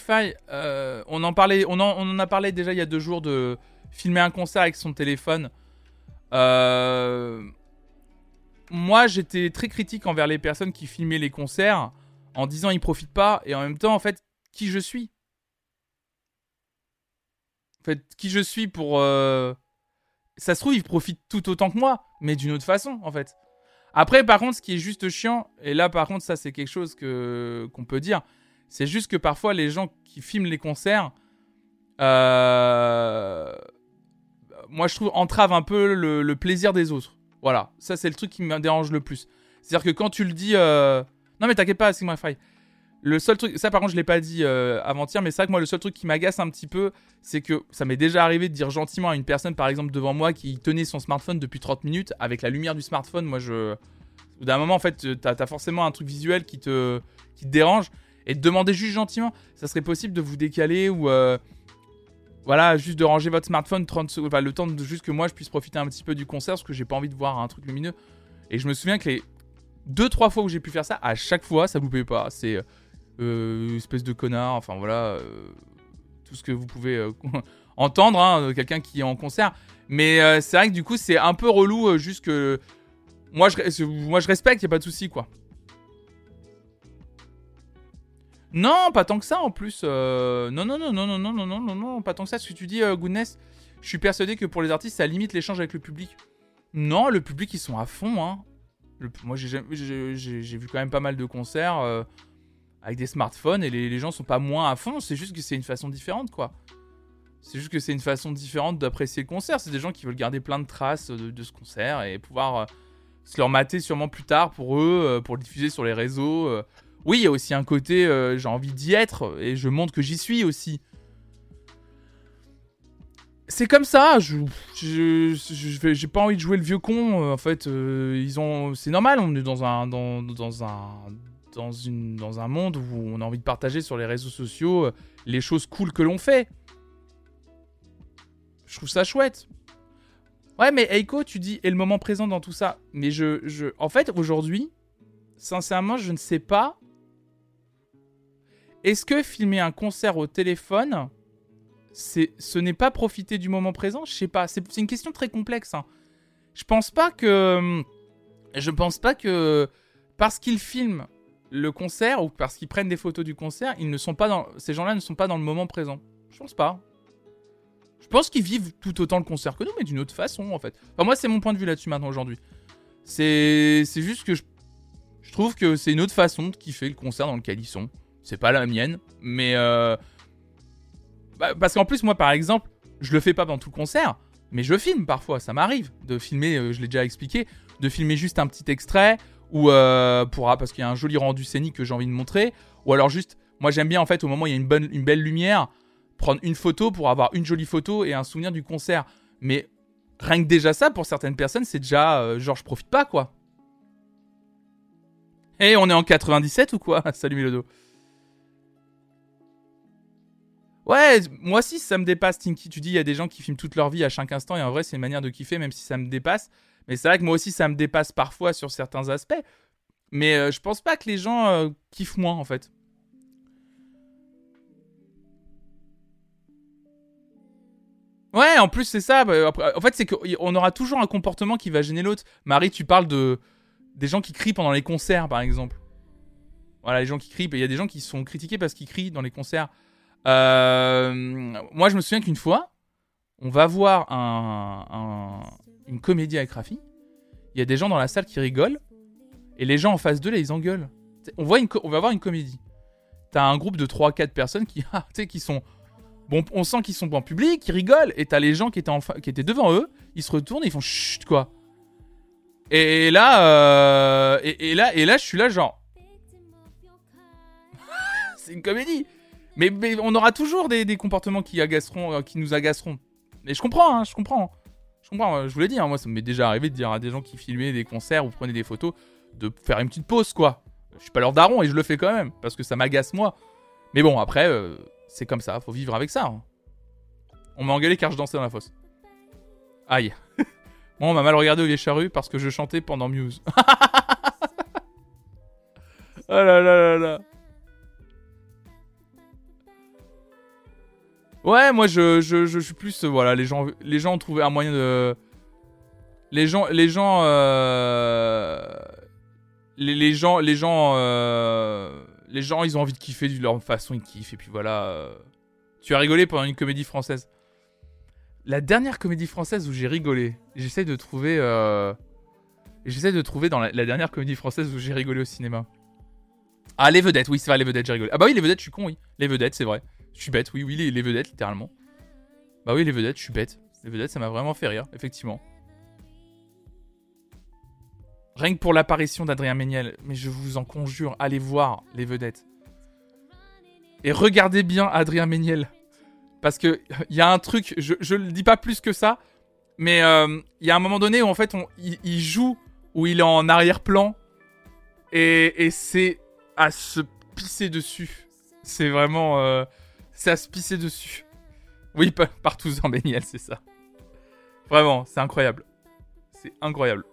on, en parlait, on, en, on en a parlé déjà il y a deux jours de filmer un concert avec son téléphone. Euh moi, j'étais très critique envers les personnes qui filmaient les concerts en disant ils profitent pas et en même temps, en fait, qui je suis? En fait, qui je suis pour. Euh, ça se trouve, ils profitent tout autant que moi, mais d'une autre façon, en fait. Après, par contre, ce qui est juste chiant, et là, par contre, ça, c'est quelque chose qu'on peut dire, c'est juste que parfois, les gens qui filment les concerts, euh, moi, je trouve, entravent un peu le plaisir des autres. Voilà, ça c'est le truc qui me dérange le plus. C'est-à-dire que quand tu le dis... Euh, non mais t'inquiète pas, Sigma Fry. Le seul truc, ça par contre je l'ai pas dit euh, avant-hier, mais c'est que moi le seul truc qui m'agace un petit peu, c'est que ça m'est déjà arrivé de dire gentiment à une personne par exemple devant moi qui tenait son smartphone depuis 30 minutes, avec la lumière du smartphone, moi je... D'un moment en fait, t'as as forcément un truc visuel qui te, qui te dérange, et de demander juste gentiment, ça serait possible de vous décaler ou... Euh, voilà, juste de ranger votre smartphone 30 secondes, enfin, le temps de juste que moi je puisse profiter un petit peu du concert parce que j'ai pas envie de voir un truc lumineux. Et je me souviens que les 2-3 fois où j'ai pu faire ça, à chaque fois ça vous plaît pas. C'est euh, espèce de connard, enfin voilà, euh, tout ce que vous pouvez euh, entendre, hein, quelqu'un qui est en concert. Mais euh, c'est vrai que du coup c'est un peu relou, juste que moi je, moi, je respecte, y a pas de souci quoi. Non, pas tant que ça en plus. Non, non, non, non, non, non, non, non, non, non, pas tant que ça. Ce que tu dis, Goodness, je suis persuadé que pour les artistes, ça limite l'échange avec le public. Non, le public, ils sont à fond. Hein. moi, j'ai vu quand même pas mal de concerts avec des smartphones et les, gens sont pas moins à fond. C'est juste que c'est une façon différente, quoi. C'est juste que c'est une façon différente d'apprécier le concert. C'est des gens qui veulent garder plein de traces de, ce concert et pouvoir se leur mater sûrement plus tard pour eux, pour le diffuser sur les réseaux oui, il y a aussi un côté, euh, j'ai envie d'y être, et je montre que j'y suis aussi. C'est comme ça, je, j'ai pas envie de jouer le vieux con. Euh, en fait, euh, ils ont, c'est normal. On est dans un, dans, dans un, dans un monde où on a envie de partager sur les réseaux sociaux les choses cool que l'on fait. Je trouve ça chouette. Ouais, mais Eiko, tu dis et le moment présent dans tout ça. Mais je, je, en fait, aujourd'hui, sincèrement, je ne sais pas est-ce que filmer un concert au téléphone, c'est, ce n'est pas profiter du moment présent? Je sais pas. C'est, une question très complexe. Hein. Je pense pas que. Je pense pas que parce qu'ils filment le concert ou parce qu'ils prennent des photos du concert, ils ne sont pas dans. Ces gens-là ne sont pas dans le moment présent. Je pense pas. Je pense qu'ils vivent tout autant le concert que nous, mais d'une autre façon, en fait. Enfin, moi, c'est mon point de vue là-dessus maintenant aujourd'hui. C'est, juste que je, je trouve que c'est une autre façon de kiffer le concert dans lequel ils sont. C'est pas la mienne, mais euh... bah, parce qu'en plus moi par exemple, je le fais pas dans tout le concert, mais je filme parfois. Ça m'arrive de filmer, euh, je l'ai déjà expliqué, de filmer juste un petit extrait ou euh, pour parce qu'il y a un joli rendu scénique que j'ai envie de montrer, ou alors juste, moi j'aime bien en fait au moment où il y a une bonne, une belle lumière, prendre une photo pour avoir une jolie photo et un souvenir du concert. Mais rien que déjà ça pour certaines personnes, c'est déjà genre je profite pas quoi. Eh, on est en 97 ou quoi? Salut Melodo. Ouais, moi aussi ça me dépasse, Tinky. Tu dis, il y a des gens qui filment toute leur vie à chaque instant, et en vrai, c'est une manière de kiffer, même si ça me dépasse. Mais c'est vrai que moi aussi, ça me dépasse parfois sur certains aspects. Mais euh, je pense pas que les gens euh, kiffent moins, en fait. Ouais, en plus, c'est ça. Bah, en fait, c'est qu'on aura toujours un comportement qui va gêner l'autre. Marie, tu parles de des gens qui crient pendant les concerts, par exemple. Voilà, les gens qui crient. Il y a des gens qui sont critiqués parce qu'ils crient dans les concerts. Euh, moi, je me souviens qu'une fois, on va voir une comédie avec Rafi. Il y a des gens dans la salle qui rigolent. Et les gens en face d'eux, là, ils engueulent. On, voit une on va voir une comédie. T'as un groupe de 3-4 personnes qui, ah, qui sont Bon, on sent qu'ils sont en public, ils rigolent, et t'as les gens qui étaient, en qui étaient devant eux, ils se retournent et ils font chut, quoi. Et là, euh, et, là, et là, je suis là, genre. c'est une comédie. Mais, on aura toujours des, comportements qui agaceront, euh, qui nous agaceront. Mais je comprends, hein, je comprends. Je comprends, euh, je vous l'ai dit, hein, moi ça m'est déjà arrivé de dire à des gens qui filmaient des concerts ou prenaient des photos de faire une petite pause, quoi. Je suis pas leur daron et je le fais quand même, parce que ça m'agace moi. Mais bon, après, c'est comme ça, faut vivre avec ça. Hein. On m'a engueulé car je dansais dans la fosse. Aïe. Moi, on m'a mal regardé les charrues parce que je chantais pendant Muse. oh là là là là. Ouais, moi je, je, je, suis plus euh, voilà, les gens les gens ont trouvé un moyen de les gens les gens euh... les, les, gens les gens euh... les gens ils ont envie de kiffer de leur façon, ils kiffent et puis voilà. Tu as rigolé pendant une comédie française. La dernière comédie française où j'ai rigolé, j'essaie de trouver. J'essaie de trouver dans la, dernière comédie française où j'ai rigolé au cinéma. Ah, les vedettes, oui, c'est vrai, les vedettes, j'ai rigolé. Ah, bah oui, les vedettes, je suis con, oui. Les vedettes, c'est vrai. Je suis bête, oui, oui, les, vedettes, littéralement. Bah oui, les vedettes, je suis bête. Les vedettes, ça m'a vraiment fait rire, effectivement. Rien que pour l'apparition d'Adrien Méniel, mais je vous en conjure, allez voir les vedettes. Et regardez bien Adrien Méniel. Parce que il y a un truc, je, je le dis pas plus que ça, mais euh, il y a un moment donné où en fait il, joue, où il est en arrière-plan, et, c'est à se pisser dessus. C'est vraiment, euh, c'est à se pisser dessus. Oui, partout en Béniel, c'est ça. Vraiment, c'est incroyable. C'est incroyable.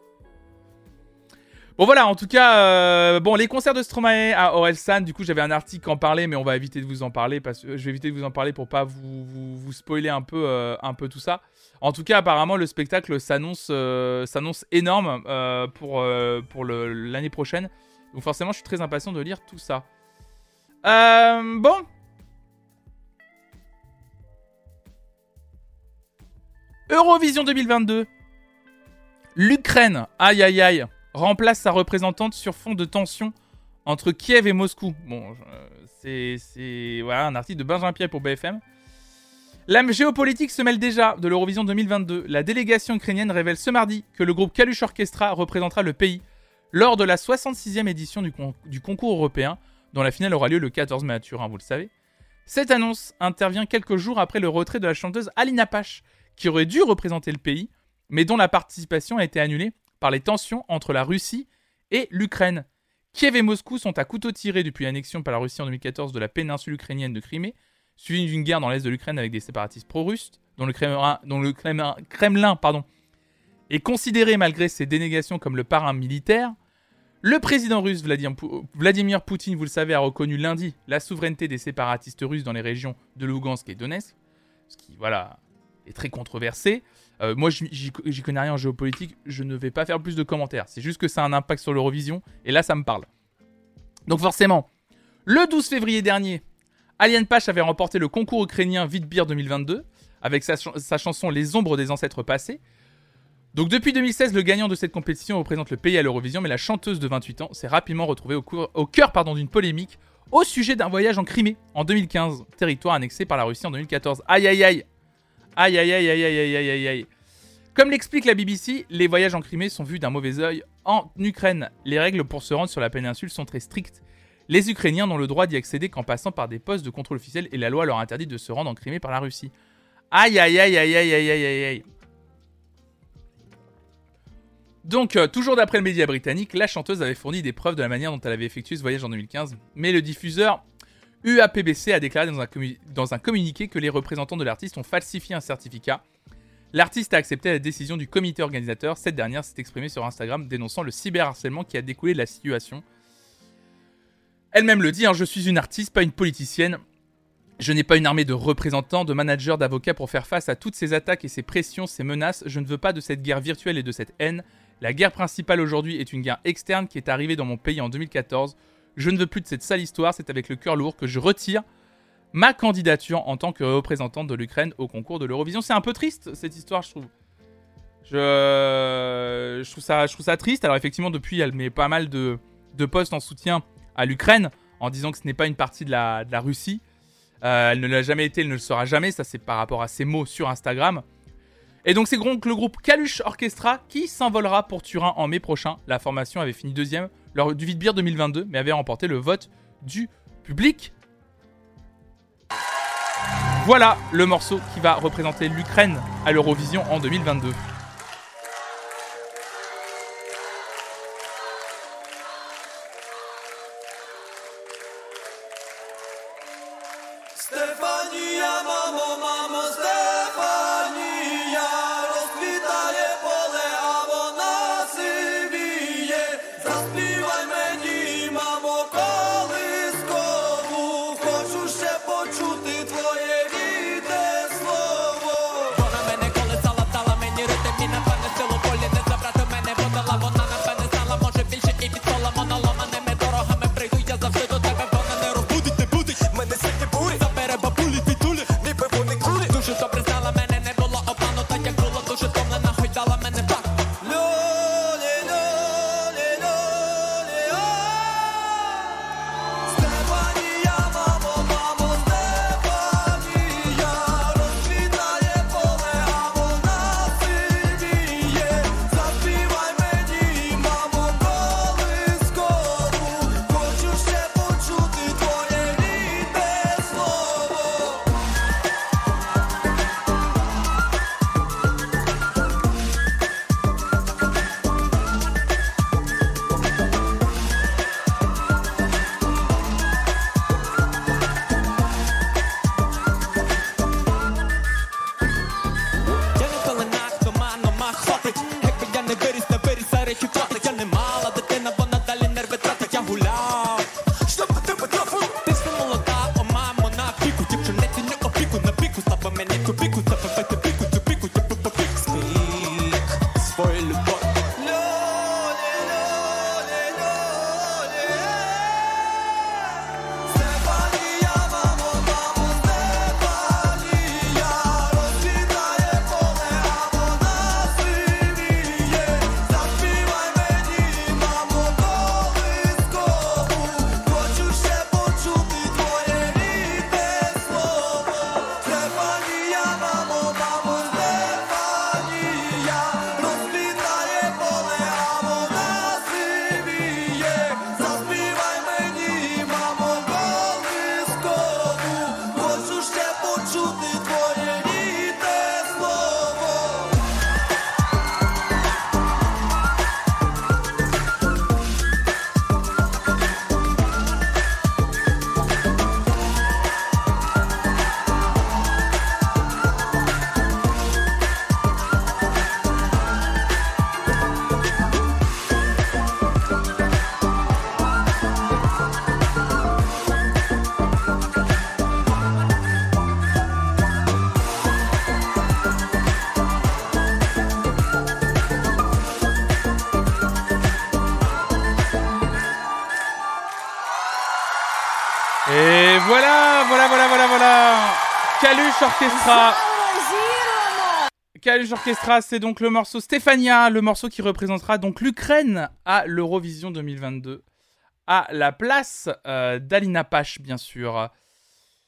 Bon voilà, en tout cas, euh, bon les concerts de Stromae à Orelsan, du coup j'avais un article en parler, mais on va éviter de vous en parler parce que je vais éviter de vous en parler pour pas vous, vous, spoiler un peu, euh, un peu tout ça. En tout cas, apparemment le spectacle s'annonce, euh, s'annonce énorme pour, pour l'année prochaine. Donc forcément, je suis très impatient de lire tout ça. bon. Eurovision 2022. L'Ukraine. Aïe aïe aïe remplace sa représentante sur fond de tension entre Kiev et Moscou. Bon, c'est voilà, un article de Benjamin Pierre pour BFM. La géopolitique se mêle déjà de l'Eurovision 2022. La délégation ukrainienne révèle ce mardi que le groupe Kalush Orchestra représentera le pays lors de la 66e édition du, concours européen, dont la finale aura lieu le 14 mai à Turin, vous le savez. Cette annonce intervient quelques jours après le retrait de la chanteuse Alina Pache, qui aurait dû représenter le pays, mais dont la participation a été annulée par les tensions entre la Russie et l'Ukraine. Kiev et Moscou sont à couteau tiré depuis l'annexion par la Russie en 2014 de la péninsule ukrainienne de Crimée, suivie d'une guerre dans l'est de l'Ukraine avec des séparatistes pro-russes, dont le Kremlin, est considéré malgré ses dénégations comme le parrain militaire. Le président russe Vladimir Poutine, vous le savez, a reconnu lundi la souveraineté des séparatistes russes dans les régions de Lugansk et Donetsk, ce qui voilà, est très controversé. Euh, moi, j'y connais rien en géopolitique, je ne vais pas faire plus de commentaires. C'est juste que ça a un impact sur l'Eurovision, et là, ça me parle. Donc forcément, le 12 février dernier, Alien Pache avait remporté le concours ukrainien Vitbir 2022, avec sa, chanson Les ombres des ancêtres passés. Donc depuis 2016, le gagnant de cette compétition représente le pays à l'Eurovision, mais la chanteuse de 28 ans s'est rapidement retrouvée au, au cœur d'une polémique au sujet d'un voyage en Crimée en 2015, territoire annexé par la Russie en 2014. Aïe aïe aïe Aïe, aïe, aïe, aïe, aïe, aïe, aïe, aïe. Comme l'explique la BBC, les voyages en Crimée sont vus d'un mauvais œil. En Ukraine, les règles pour se rendre sur la péninsule sont très strictes. Les Ukrainiens n'ont le droit d'y accéder qu'en passant par des postes de contrôle officiel et la loi leur interdit de se rendre en Crimée par la Russie. Aïe aïe aïe aïe aïe aïe aïe aïe. Donc, toujours d'après le média britannique, la chanteuse avait fourni des preuves de la manière dont elle avait effectué ce voyage en 2015, mais le diffuseur UAPBC a déclaré dans un, communiqué que les représentants de l'artiste ont falsifié un certificat. L'artiste a accepté la décision du comité organisateur. Cette dernière s'est exprimée sur Instagram dénonçant le cyberharcèlement qui a découlé de la situation. Elle-même le dit, hein, je suis une artiste, pas une politicienne. Je n'ai pas une armée de représentants, de managers, d'avocats pour faire face à toutes ces attaques et ces pressions, ces menaces. Je ne veux pas de cette guerre virtuelle et de cette haine. La guerre principale aujourd'hui est une guerre externe qui est arrivée dans mon pays en 2014. Je ne veux plus de cette sale histoire, c'est avec le cœur lourd que je retire ma candidature en tant que représentante de l'Ukraine au concours de l'Eurovision. C'est un peu triste cette histoire, je trouve. Je... trouve ça, triste. Alors effectivement, depuis, elle met pas mal de, posts en soutien à l'Ukraine en disant que ce n'est pas une partie de la, de la Russie. elle ne l'a jamais été, elle ne le sera jamais. Ça, c'est par rapport à ses mots sur Instagram. Et donc, c'est donc le groupe Caluche Orchestra qui s'envolera pour Turin en mai prochain. La formation avait fini deuxième lors du Vite 2022, mais avait remporté le vote du public. Voilà le morceau qui va représenter l'Ukraine à l'Eurovision en 2022. Чути твоє віте слово. Вона мене колесала, дала мені ритм і пане силу волі не забрати мене, подала вона на мене знала, може більше і від сола монолог. Orchestra. Orchestra, c'est donc le morceau Stéphania, le morceau qui représentera donc l'Ukraine à l'Eurovision 2022, à la place euh, d'Alina Pache, bien sûr.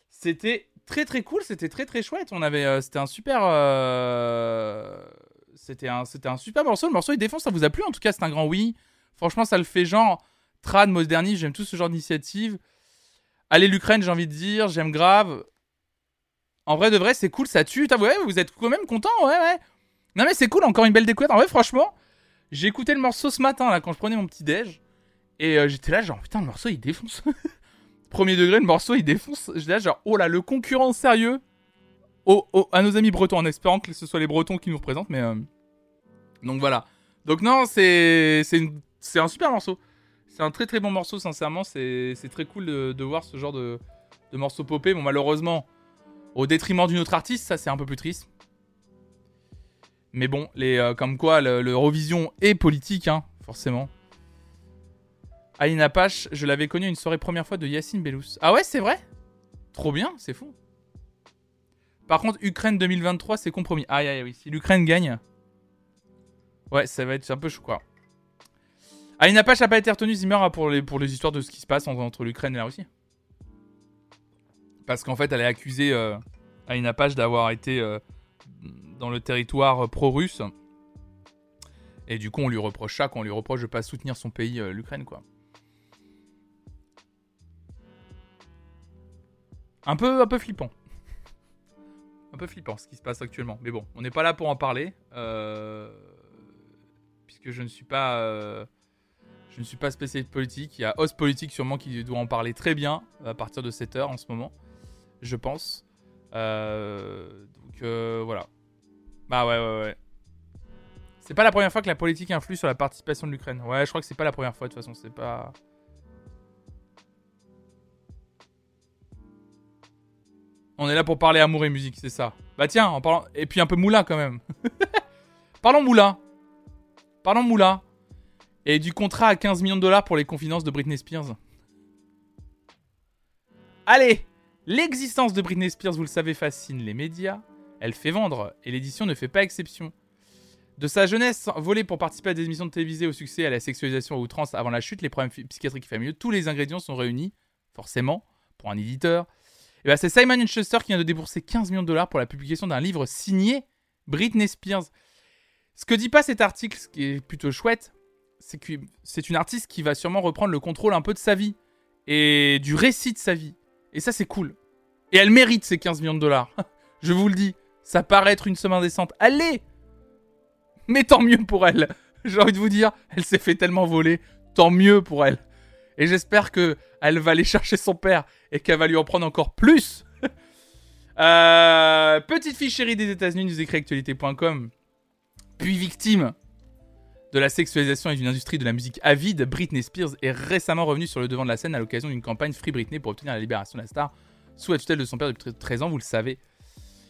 C'était très très cool, c'était très très chouette. On avait, euh, c'était un super, euh, c'était un, super morceau. Le morceau il défonce, ça vous a plu En tout cas, c'est un grand oui. Franchement, ça le fait genre trad, moderniste. J'aime tout ce genre d'initiative. Allez l'Ukraine, j'ai envie de dire, j'aime grave. En vrai de vrai, c'est cool, ça tue. Ouais, vous êtes quand même content, ouais, ouais. Non mais c'est cool, encore une belle découverte. En vrai, franchement, j'ai écouté le morceau ce matin là quand je prenais mon petit déj et euh, j'étais là genre putain le morceau il défonce. Premier degré, le morceau il défonce. J'étais là genre oh là le concurrent sérieux. Oh, oh, à nos amis bretons en espérant que ce soit les bretons qui nous représentent mais euh, donc voilà. Donc non, c'est c'est un super morceau. C'est un très très bon morceau sincèrement, c'est très cool de, voir ce genre de, de morceau popé. Bon malheureusement, au détriment d'une autre artiste, ça c'est un peu plus triste. Mais bon, les, euh, comme quoi l'Eurovision est politique, hein, forcément. Aïna Pache, je l'avais connue une soirée première fois de Yacine Bellous. Ah ouais, c'est vrai? Trop bien, c'est fou. Par contre, Ukraine 2023, c'est compromis. Aïe aïe, oui. Si l'Ukraine gagne. Ouais, ça va être un peu chou, quoi. Aïna Pache n'a pas été retenue Zimmer pour les, pour les histoires de ce qui se passe entre l'Ukraine et la Russie? Parce qu'en fait, elle est accusée euh, à une Apache d'avoir été euh, dans le territoire pro-russe. Et du coup, on lui reproche ça, qu'on lui reproche de pas soutenir son pays, euh, l'Ukraine, quoi. Un peu, un peu flippant. Un peu flippant ce qui se passe actuellement. Mais bon, on n'est pas là pour en parler. puisque je ne suis pas. je ne suis pas spécialiste politique. Il y a Os Politique sûrement qui doit en parler très bien à partir de cette heure en ce moment je pense. Euh, donc euh, voilà. Bah ouais, ouais, ouais. C'est pas la première fois que la politique influe sur la participation de l'Ukraine. Ouais, je crois que c'est pas la première fois de toute façon. C'est pas. On est là pour parler amour et musique, c'est ça. Bah tiens, en parlant. Et puis un peu moulin quand même. Parlons moulin. Parlons moulin. Et du contrat à 15 millions de dollars pour les confidences de Britney Spears. Allez L'existence de Britney Spears, vous le savez, fascine les médias. Elle fait vendre, et l'édition ne fait pas exception. De sa jeunesse, volée pour participer à des émissions de télévisée au succès, à la sexualisation à outrance avant la chute, les problèmes psychiatriques familiaux, tous les ingrédients sont réunis, forcément, pour un éditeur. Et ben c'est Simon Schuster qui vient de débourser 15 millions de dollars pour la publication d'un livre signé Britney Spears. Ce que dit pas cet article, ce qui est plutôt chouette, c'est que c'est une artiste qui va sûrement reprendre le contrôle un peu de sa vie et du récit de sa vie. Et ça, c'est cool. Et elle mérite ces 15 millions de dollars. Je vous le dis, ça paraît être une somme indécente. Allez Mais tant mieux pour elle. J'ai envie de vous dire, elle s'est fait tellement voler. Tant mieux pour elle. Et j'espère que elle va aller chercher son père et qu'elle va lui en prendre encore plus. Euh, petite fille chérie des États-Unis, nous écrit actualité.com. Puis victime de la sexualisation et d'une industrie de la musique avide, Britney Spears est récemment revenue sur le devant de la scène à l'occasion d'une campagne Free Britney pour obtenir la libération de la star sous la tutelle de son père depuis 13 ans, vous le savez.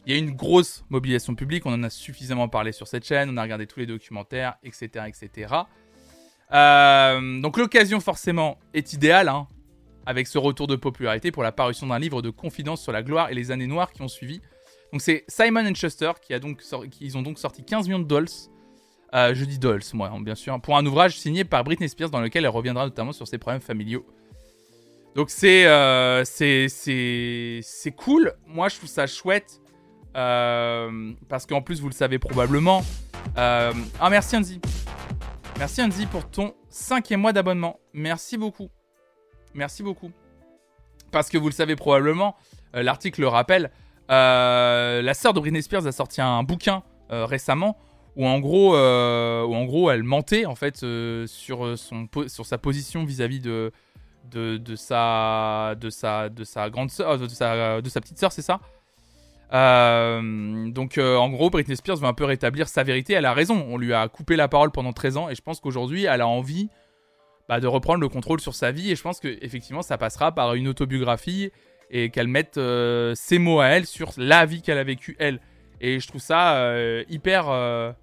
Il y a une grosse mobilisation publique, on en a suffisamment parlé sur cette chaîne, on a regardé tous les documentaires, etc. etc. Euh, donc l'occasion forcément est idéale, hein, avec ce retour de popularité pour la parution d'un livre de confidence sur la gloire et les années noires qui ont suivi. Donc c'est Simon Schuster qui a donc ils ont donc sorti 15 millions de dollars euh, je dis Dolls, moi, hein, bien sûr. Pour un ouvrage signé par Britney Spears dans lequel elle reviendra notamment sur ses problèmes familiaux. Donc c'est euh, cool. Moi, je trouve ça chouette. Euh, parce qu'en plus, vous le savez probablement. ah, merci Andy. Merci Andy pour ton cinquième mois d'abonnement. Merci beaucoup. Merci beaucoup. Parce que vous le savez probablement, l'article le rappelle, la sœur de Britney Spears a sorti un bouquin récemment où en gros, euh, en gros elle mentait en fait euh, sur, euh, son, sur sa position vis-à-vis de, de, de, sa, de, sa, de sa grande soeur, de sa, de sa petite sœur, c'est ça? Donc en gros, Britney Spears veut un peu rétablir sa vérité. Elle a raison. On lui a coupé la parole pendant 13 ans et je pense qu'aujourd'hui, elle a envie bah, de reprendre le contrôle sur sa vie. Et je pense que effectivement, ça passera par une autobiographie et qu'elle mette ses mots à elle sur la vie qu'elle a vécue elle. Et je trouve ça hyper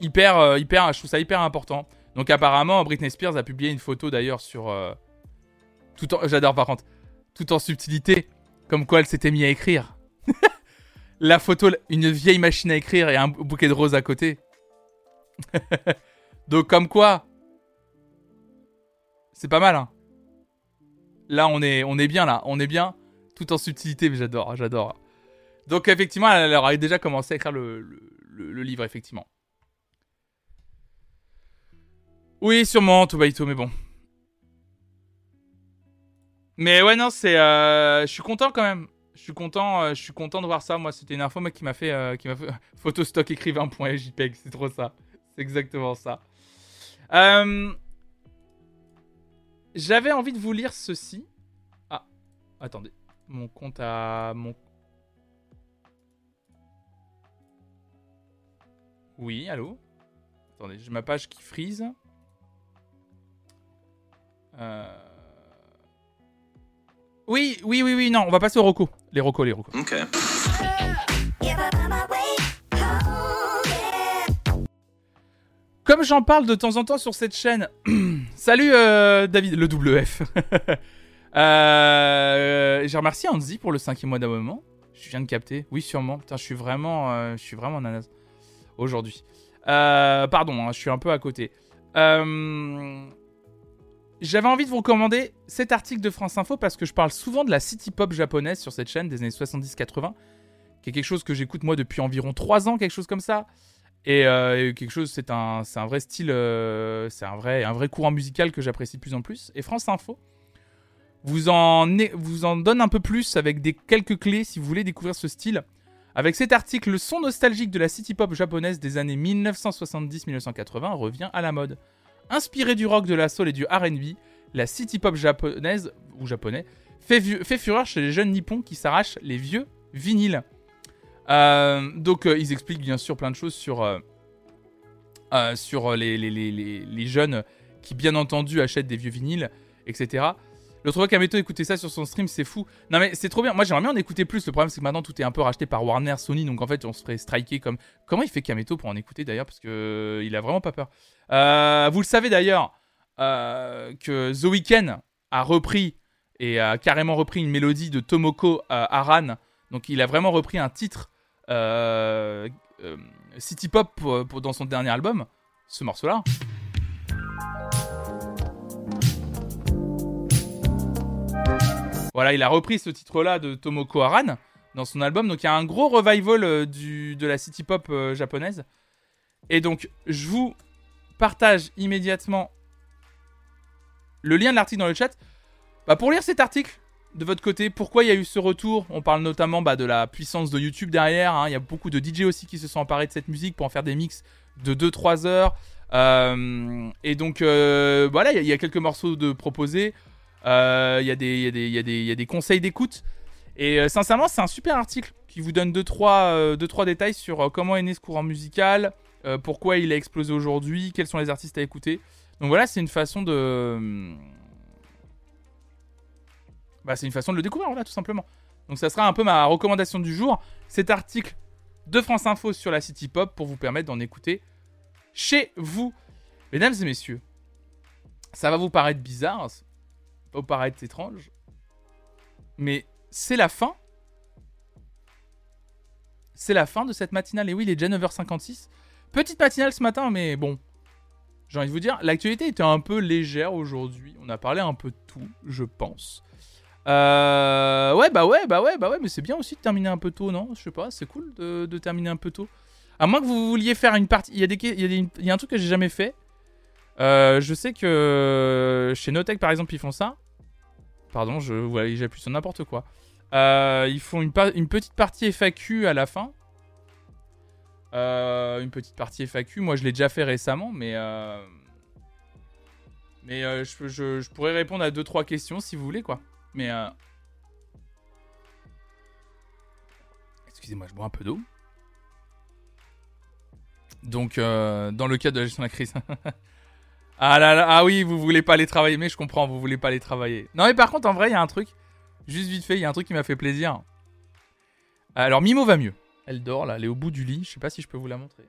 hyper, euh, hyper, je trouve ça hyper important. Donc apparemment, Britney Spears a publié une photo d'ailleurs sur... Euh, tout en, j'adore par contre, tout en subtilité, comme quoi elle s'était mise à écrire. La photo, une vieille machine à écrire et un bouquet de roses à côté. Donc comme quoi, c'est pas mal. Hein. Là, on est, on est bien là, on est bien, tout en subtilité, mais j'adore, j'adore. Donc effectivement, elle aurait déjà commencé à écrire le livre, effectivement. Oui, sûrement, tout, mais bon. Mais ouais, non, c'est. Euh, je suis content quand même. Je suis content, euh, je suis content de voir ça. Moi, c'était une info mec, qui m'a fait, euh, qui m'a fait photostock écrivain.jpeg. C'est trop ça. C'est exactement ça. J'avais envie de vous lire ceci. Ah, attendez. Mon compte à mon. Oui, allô? Attendez, j'ai ma page qui freeze. Euh, oui, oui, oui, oui, non, on va passer aux rocos. Les rocos, les rocos. Ok. Comme j'en parle de temps en temps sur cette chaîne, salut euh, David, le WF. euh, J'ai remercié Anzi pour le cinquième mois d'abonnement. Je viens de capter. Oui, sûrement. Putain, je suis vraiment, euh, je suis vraiment nanas aujourd'hui. pardon, hein, je suis un peu à côté. J'avais envie de vous recommander cet article de France Info parce que je parle souvent de la city pop japonaise sur cette chaîne des années 70-80, qui est quelque chose que j'écoute moi depuis environ 3 ans, quelque chose comme ça. Et, euh, quelque chose, c'est un, c'est un vrai style, euh, c'est un vrai, un vrai courant musical que j'apprécie de plus en plus. Et France Info vous en, vous en donne un peu plus avec des quelques clés si vous voulez découvrir ce style. Avec cet article, le son nostalgique de la city pop japonaise des années 1970-1980 revient à la mode. Inspiré du rock, de la soul et du RB, la city pop japonaise, ou japonais, fait, fureur chez les jeunes nippons qui s'arrachent les vieux vinyles. Euh, donc euh, ils expliquent bien sûr plein de choses sur, euh, les, les, jeunes qui bien entendu achètent des vieux vinyles, etc. L'autre fois Kameto écoutait ça sur son stream, c'est fou. Non mais c'est trop bien. Moi j'aimerais bien en écouter plus. Le problème c'est que maintenant tout est un peu racheté par Warner, Sony, donc en fait on se ferait striker comme. Comment il fait Kameto pour en écouter d'ailleurs? Parce que euh, il a vraiment pas peur. Euh, vous le savez d'ailleurs euh, que The Weeknd a repris et a carrément repris une mélodie de Tomoko Aran. Donc il a vraiment repris un titre City Pop dans son dernier album. Ce morceau-là. Voilà, il a repris ce titre-là de Tomoko Aran dans son album. Donc il y a un gros revival euh, de la city pop euh, japonaise. Et donc je vous partage immédiatement le lien de l'article dans le chat. Bah, pour lire cet article de votre côté, pourquoi il y a eu ce retour? On parle notamment bah, de la puissance de YouTube derrière. Hein. Il y a beaucoup de DJ aussi qui se sont emparés de cette musique pour en faire des mix de 2-3 heures. Euh, et donc voilà, il y, a quelques morceaux de proposés. Il y, a des conseils d'écoute. Et euh, sincèrement, c'est un super article qui vous donne 2-3 deux, trois, détails sur euh, comment est né ce courant musical, euh, pourquoi il a explosé aujourd'hui, quels sont les artistes à écouter. Donc voilà, c'est une façon de. Bah, c'est une façon de le découvrir, voilà, tout simplement. Donc ça sera un peu ma recommandation du jour. Cet article de France Info sur la City Pop pour vous permettre d'en écouter chez vous. Mesdames et messieurs, ça va vous paraître bizarre, pas paraître étrange. Mais c'est la fin. C'est la fin de cette matinale. Et oui, il est déjà 9h56. Petite matinale ce matin, mais bon. J'ai envie de vous dire, l'actualité était un peu légère aujourd'hui. On a parlé un peu de tout, je pense. Euh, ouais, bah ouais, bah ouais, bah ouais, mais c'est bien aussi de terminer un peu tôt, non? Je sais pas, c'est cool de, terminer un peu tôt. À moins que vous vouliez faire une partie. Y il y a, un truc que j'ai jamais fait. Euh, je sais que chez Notech, par exemple, ils font ça. Pardon, je j'appuie sur n'importe quoi. Euh, ils font une, petite partie FAQ à la fin. Euh, une petite partie FAQ. Moi, je l'ai déjà fait récemment, mais euh, mais je, je, je, pourrais répondre à 2-3 questions si vous voulez, quoi. Mais excusez-moi, je bois un peu d'eau. Donc, dans le cadre de la gestion de la crise. Ah là là, ah oui, vous voulez pas aller travailler, mais je comprends, vous voulez pas aller travailler. Non mais par contre, en vrai, il y a un truc, juste vite fait, il y a un truc qui m'a fait plaisir. Alors Mimo va mieux. Elle dort là, elle est au bout du lit, je sais pas si je peux vous la montrer.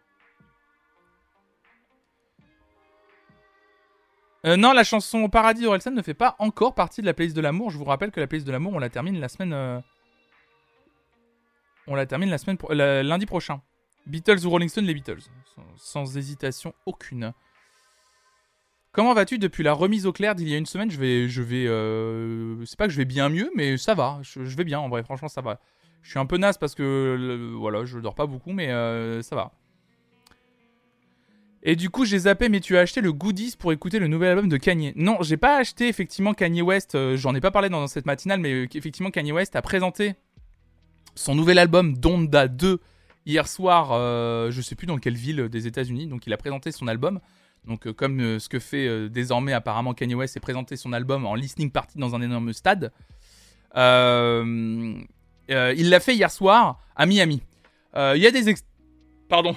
Euh, non, la chanson Au Paradis d'Orelsan ne fait pas encore partie de la playlist de l'amour. Je vous rappelle que la playlist de l'amour, on la termine la semaine. Euh, on la termine la semaine. lundi prochain. Beatles ou Rolling Stone, les Beatles. sans hésitation aucune. Comment vas-tu depuis la remise au clair d'il y a une semaine? Je vais, je vais, euh... c'est pas que je vais bien mieux, mais ça va. Je, vais bien en vrai. Franchement, ça va. Je suis un peu naze parce que voilà, je dors pas beaucoup, mais euh, ça va. Et du coup, j'ai zappé, mais tu as acheté le goodies pour écouter le nouvel album de Kanye. Non, j'ai pas acheté effectivement Kanye West. Euh, j'en ai pas parlé dans cette matinale, mais effectivement Kanye West a présenté son nouvel album Donda 2 hier soir. je sais plus dans quelle ville des États-Unis. Donc, il a présenté son album. Donc, euh, comme euh, ce que fait euh, désormais apparemment Kanye West, c'est présenter son album en listening party dans un énorme stade. il l'a fait hier soir à Miami. Il y a des pardon,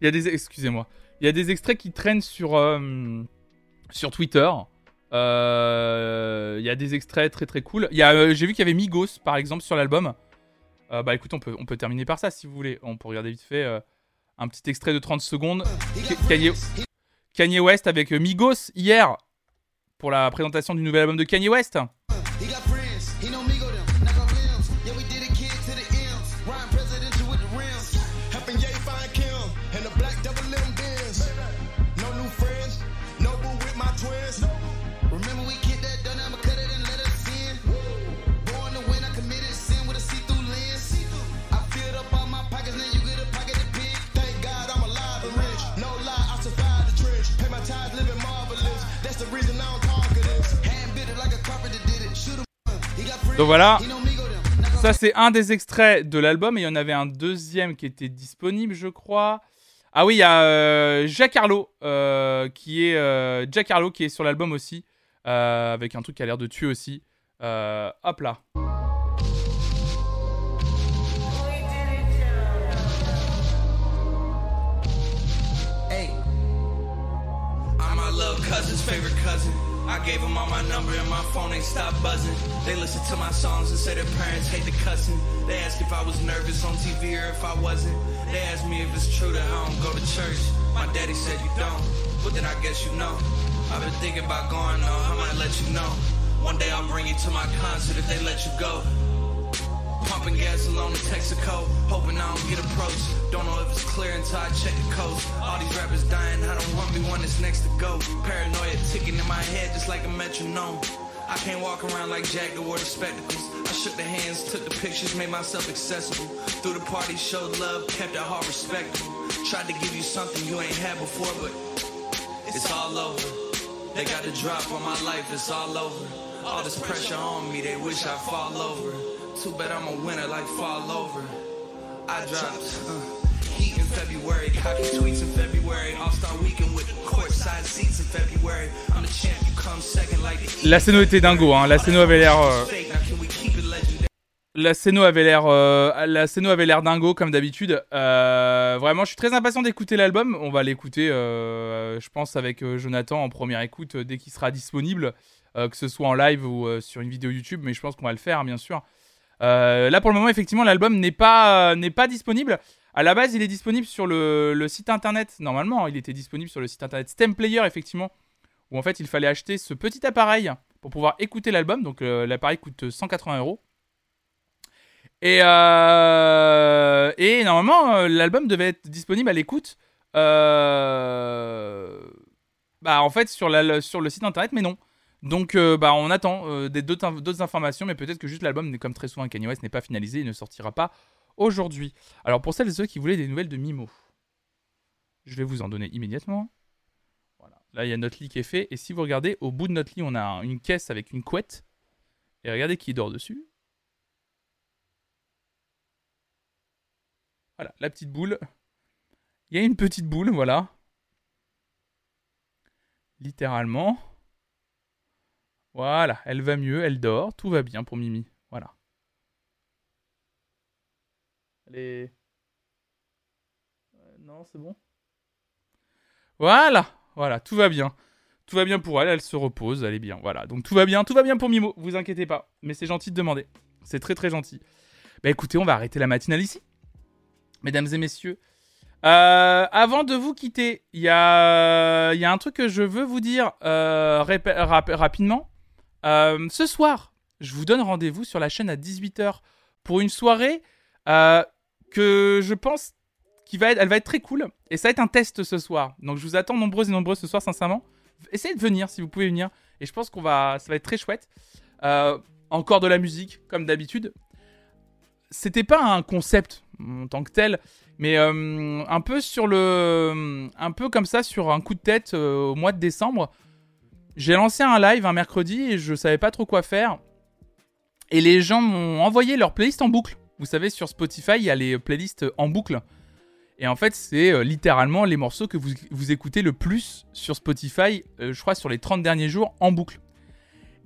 il y a des excusez-moi, il y a des extraits qui traînent sur sur Twitter. Il y a des extraits très très cool. j'ai vu qu'il y avait Migos par exemple sur l'album. bah écoute, on peut, on peut terminer par ça si vous voulez. On peut regarder vite fait un petit extrait de 30 secondes. Kanye, Kanye West avec Migos hier pour la présentation du nouvel album de Kanye West. Donc voilà. Ça, c'est un des extraits de l'album. Et il y en avait un deuxième qui était disponible, je crois. Ah oui, il y a euh, Jack Harlow, euh, qui est euh, Jack qui est sur l'album aussi, avec un truc qui a l'air de tuer aussi. hop là. Cousin's favorite cousin. I gave them all my number and my phone ain't stopped buzzing. They listen to my songs and say their parents hate the cussing. They ask if I was nervous on TV or if I wasn't. They ask me if it's true that I don't go to church. My daddy said you don't, but then I guess you know. I've been thinking about going though, I might let you know. One day I'll bring you to my concert if they let you go. Pumping gas alone in Texaco, hoping I don't get approached. Don't know if it's clear until I check the coast. All these rappers dying, I don't want me one that's next to go. Paranoia ticking in my head just like a metronome. I can't walk around like Jack to wear the spectacles. I shook the hands, took the pictures, made myself accessible. Through the party, showed love, kept it heart respectable. Tried to give you something you ain't had before, but it's all over. They got the drop on my life, it's all over. All this pressure on me, they wish I'd fall over. Too bad I'm a winner like fall over. I dropped uh, heat in February, cocky tweets in February, All Star Weekend with courtside seats in February. I'm the champ, you come second like the La scéno était dingo, hein. La scéno avait l'air. Euh... La scéno avait l'air, euh, la avait l'air dingo comme d'habitude. Euh, vraiment, je suis très impatient d'écouter l'album. On va l'écouter, euh, je pense, avec Jonathan en première écoute dès qu'il sera disponible, que ce soit en live ou sur une vidéo YouTube. Mais je pense qu'on va le faire, bien sûr. Euh, là, pour le moment, effectivement, l'album n'est pas, n'est pas disponible. À la base, il est disponible sur le, site internet. Normalement, il était disponible sur le site internet Stem Player, effectivement, où en fait, il fallait acheter ce petit appareil pour pouvoir écouter l'album. Donc, euh, l'appareil coûte 180 euros. Et, euh, et normalement, l'album devait être disponible à l'écoute. Bah, en fait, sur, la, sur le site internet, mais non. Donc, euh, bah, on attend euh, d'autres informations, mais peut-être que juste l'album, comme très souvent Kanye West, n'est pas finalisé et ne sortira pas aujourd'hui. Alors, pour celles et ceux qui voulaient des nouvelles de Mimo, je vais vous en donner immédiatement. Voilà. Là, il y a notre lit qui est fait. Et si vous regardez, au bout de notre lit, on a une caisse avec une couette. Et regardez qui dort dessus. Voilà, la petite boule. Il y a une petite boule, voilà. Littéralement. Voilà, elle va mieux, elle dort, tout va bien pour Mimi. Voilà. Allez. Euh, non, c'est bon. Voilà, voilà, tout va bien. Tout va bien pour elle, elle se repose, elle est bien. Voilà, donc tout va bien, tout va bien pour Mimo, vous inquiétez pas. Mais c'est gentil de demander. C'est très très gentil. Bah écoutez, on va arrêter la matinale ici. Mesdames et messieurs. Euh, avant de vous quitter, il y a, y a, un truc que je veux vous dire euh, rapidement. Euh, ce soir, je vous donne rendez-vous sur la chaîne à 18h pour une soirée euh, que je pense qu'elle va, être, elle va être très cool. Et ça va être un test ce soir. Donc je vous attends nombreux et nombreux ce soir, sincèrement. Essayez de venir si vous pouvez venir. Et je pense qu'on va, ça va être très chouette. Euh, encore de la musique, comme d'habitude. C'était pas un concept en tant que tel, mais un peu sur le, un peu comme ça sur un coup de tête au mois de décembre. J'ai lancé un live un mercredi et je savais pas trop quoi faire. Et les gens m'ont envoyé leur playlist en boucle. Vous savez, sur Spotify, il y a les playlists en boucle. Et en fait, c'est euh, littéralement les morceaux que vous, écoutez le plus sur Spotify, euh, je crois, sur les 30 derniers jours en boucle.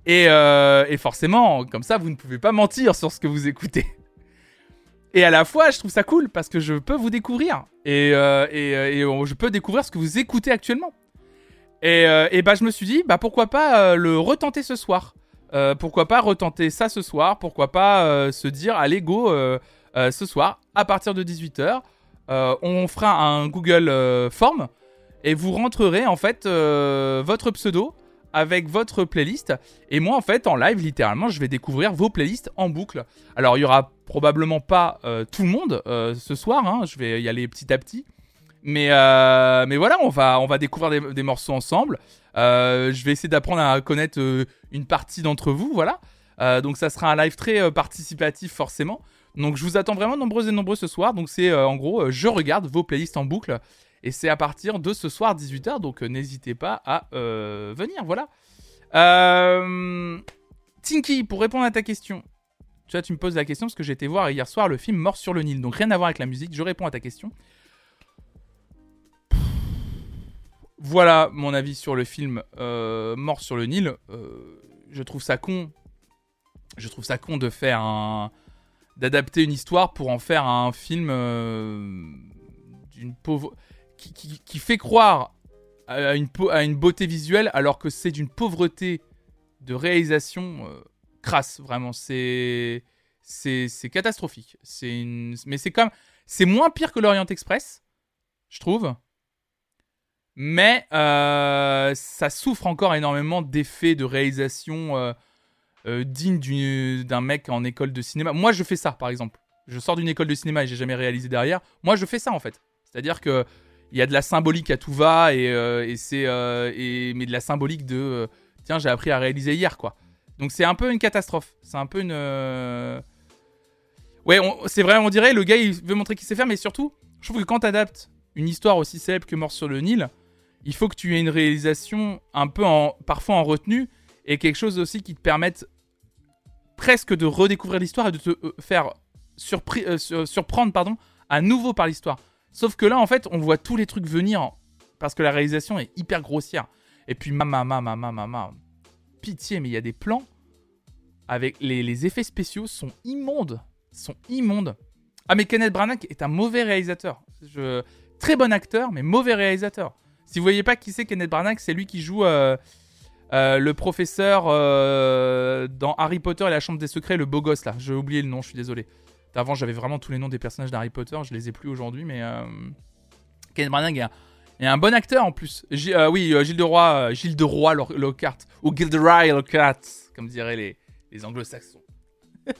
Et, euh, et, forcément, comme ça, vous ne pouvez pas mentir sur ce que vous écoutez. Et à la fois, je trouve ça cool parce que je peux vous découvrir. Et je peux découvrir ce que vous écoutez actuellement. Et, euh, et, bah je me suis dit, bah pourquoi pas euh, le retenter ce soir euh, Pourquoi pas retenter ça ce soir Pourquoi pas se dire, allez go ce soir à partir de 18h, on fera un Google Form et vous rentrerez en fait votre pseudo avec votre playlist. Et moi, en fait, en live, littéralement, je vais découvrir vos playlists en boucle. Alors, il y aura probablement pas tout le monde ce soir. Hein, je vais y aller petit à petit. Mais, euh, mais voilà, on va, on va découvrir des, morceaux ensemble. Euh, je vais essayer d'apprendre à connaître euh, une partie d'entre vous, voilà. donc ça sera un live très participatif forcément. Donc je vous attends vraiment nombreux et nombreux ce soir. Donc c'est en gros, je regarde vos playlists en boucle. Et c'est à partir de ce soir 18h. Donc n'hésitez pas à venir, voilà. Tinky, pour répondre à ta question. Tu vois, tu me poses la question parce que j'ai été voir hier soir le film Mort sur le Nil. Donc rien à voir avec la musique. Je réponds à ta question. Voilà mon avis sur le film euh, Mort sur le Nil. Euh, je trouve ça con. Je trouve ça con de faire un. d'adapter une histoire pour en faire un film euh, d'une pauvre. Qui, fait croire à une, beauté visuelle alors que c'est d'une pauvreté de réalisation crasse, vraiment. C'est. C'est catastrophique. Une... Mais c'est comme. C'est moins pire que l'Orient Express, je trouve mais euh, ça souffre encore énormément d'effets de réalisation euh, euh, dignes d'un mec en école de cinéma. Moi, je fais ça, par exemple. Je sors d'une école de cinéma et j'ai jamais réalisé derrière. Moi, je fais ça, en fait. C'est-à-dire que il y a de la symbolique à tout va et, c'est mais de la symbolique de tiens, j'ai appris à réaliser hier, quoi. Donc c'est un peu une catastrophe. C'est un peu une Ouais, c'est vrai, on dirait le gars il veut montrer qu'il sait faire, mais surtout, je trouve que quand t'adaptes une histoire aussi célèbre que Mort sur le Nil, il faut que tu aies une réalisation un peu en, parfois en retenue et quelque chose aussi qui te permette presque de redécouvrir l'histoire et de te euh, faire euh, surprendre pardon, à nouveau par l'histoire. Sauf que là, en fait, on voit tous les trucs venir parce que la réalisation est hyper grossière. Et puis, mama, mama, mama, mama. Pitié, mais il y a des plans avec les, effets spéciaux sont immondes. Sont immondes. Ah, mais Kenneth Branagh est un mauvais réalisateur. Très bon acteur, mais mauvais réalisateur. Si vous voyez pas qui c'est Kenneth Branagh, c'est lui qui joue euh, euh, le professeur euh, dans Harry Potter et la Chambre des Secrets, le beau gosse là. J'ai oublié le nom, je suis désolé. Avant, j'avais vraiment tous les noms des personnages d'Harry Potter, je les ai plus aujourd'hui, mais Kenneth Branagh est un, bon acteur en plus. oui, Gilles de Roy, Gilles de Roy Lockhart ou Gilderoy Lockhart, comme diraient les, anglo-saxons.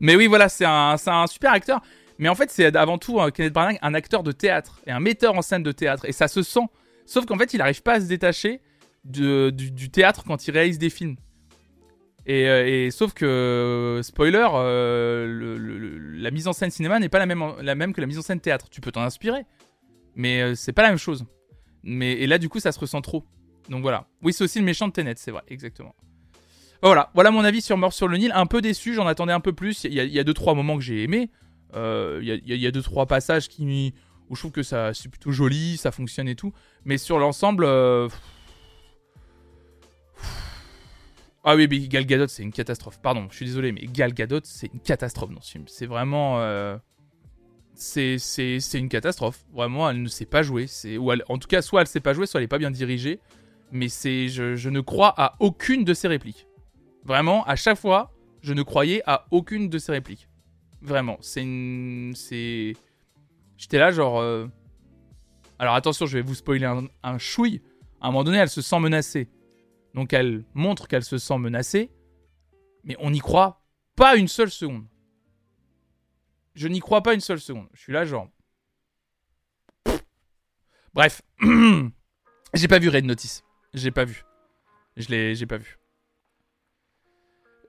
mais oui, voilà, c'est un, un super acteur. Mais en fait, c'est avant tout Kenneth Branagh, un acteur de théâtre et un metteur en scène de théâtre. Et ça se sent Sauf qu'en fait, il n'arrive pas à se détacher du, théâtre quand il réalise des films. Et, euh, sauf que, spoiler, euh, la mise en scène cinéma n'est pas la même, que la mise en scène théâtre. Tu peux t'en inspirer, mais euh, c'est pas la même chose. Mais, et là, du coup, ça se ressent trop. Donc voilà. Oui, c'est aussi le méchant de Tenet, c'est vrai, exactement. Voilà, voilà mon avis sur Mort sur le Nil. Un peu déçu, j'en attendais un peu plus. Il y a, il y a deux, trois moments que j'ai aimés. Il y, a, il y a deux, trois passages qui, où je trouve que c'est plutôt joli, ça fonctionne et tout. Mais sur l'ensemble. Euh, ah oui, mais Gal Gadot, c'est une catastrophe. Pardon, je suis désolé, mais Gal Gadot, c'est une catastrophe dans ce film. C'est vraiment. Euh, c'est une catastrophe. Vraiment, elle ne sait pas jouer. Ou en tout cas, soit elle ne sait pas jouer, soit elle n'est pas bien dirigée. Mais je ne crois à aucune de ses répliques. Vraiment, à chaque fois, je ne croyais à aucune de ses répliques. Vraiment, c'est une. C'est. J'étais là, genre. Euh, alors attention, je vais vous spoiler un, chouille. À un moment donné, elle se sent menacée. Donc elle montre qu'elle se sent menacée. Mais on n'y croit pas une seule seconde. Je n'y crois pas une seule seconde. Je suis là, genre. Bref. j'ai pas vu Red Notice. J'ai pas vu. Je l'ai, j'ai pas vu.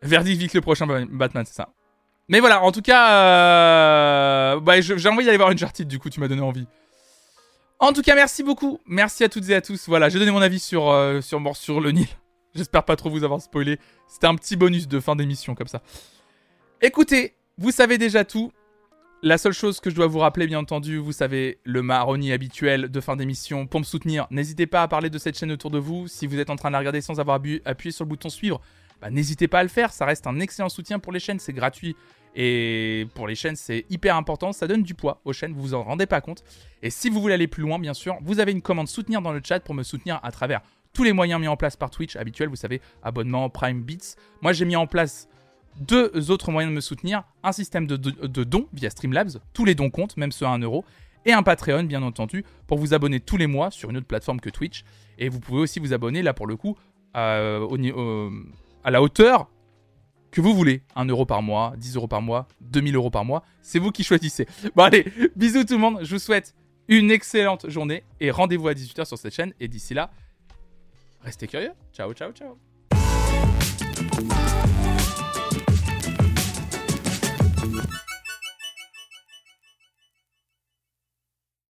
Verdict vite le prochain Batman, c'est ça. Mais voilà, en tout cas, euh, bah, j'ai envie d'aller voir Uncharted, du coup, tu m'as donné envie. En tout cas, merci beaucoup. Merci à toutes et à tous. Voilà, j'ai donné mon avis sur, euh, sur Mort sur le Nil. J'espère pas trop vous avoir spoilé. C'était un petit bonus de fin d'émission, comme ça. Écoutez, vous savez déjà tout. La seule chose que je dois vous rappeler, bien entendu, vous savez, le maroni habituel de fin d'émission. Pour me soutenir, n'hésitez pas à parler de cette chaîne autour de vous. Si vous êtes en train de la regarder sans avoir appuyé sur le bouton suivre, bah, n'hésitez pas à le faire. Ça reste un excellent soutien pour les chaînes, c'est gratuit. Et pour les chaînes, c'est hyper important. Ça donne du poids aux chaînes, vous vous en rendez pas compte. Et si vous voulez aller plus loin, bien sûr, vous avez une commande soutenir dans le chat pour me soutenir à travers tous les moyens mis en place par Twitch habituel. Vous savez, abonnement, Prime Beats. Moi, j'ai mis en place deux autres moyens de me soutenir un système de, dons via Streamlabs. Tous les dons comptent, même ceux à 1 euro. Et un Patreon, bien entendu, pour vous abonner tous les mois sur une autre plateforme que Twitch. Et vous pouvez aussi vous abonner, là pour le coup, euh, au, au, à la hauteur que vous voulez. 1 euro par mois, 10 euros par mois, 2000 euros par mois. C'est vous qui choisissez. Bon allez, bisous tout le monde. Je vous souhaite une excellente journée et rendez-vous à 18h sur cette chaîne. Et d'ici là, restez curieux. Ciao, ciao, ciao.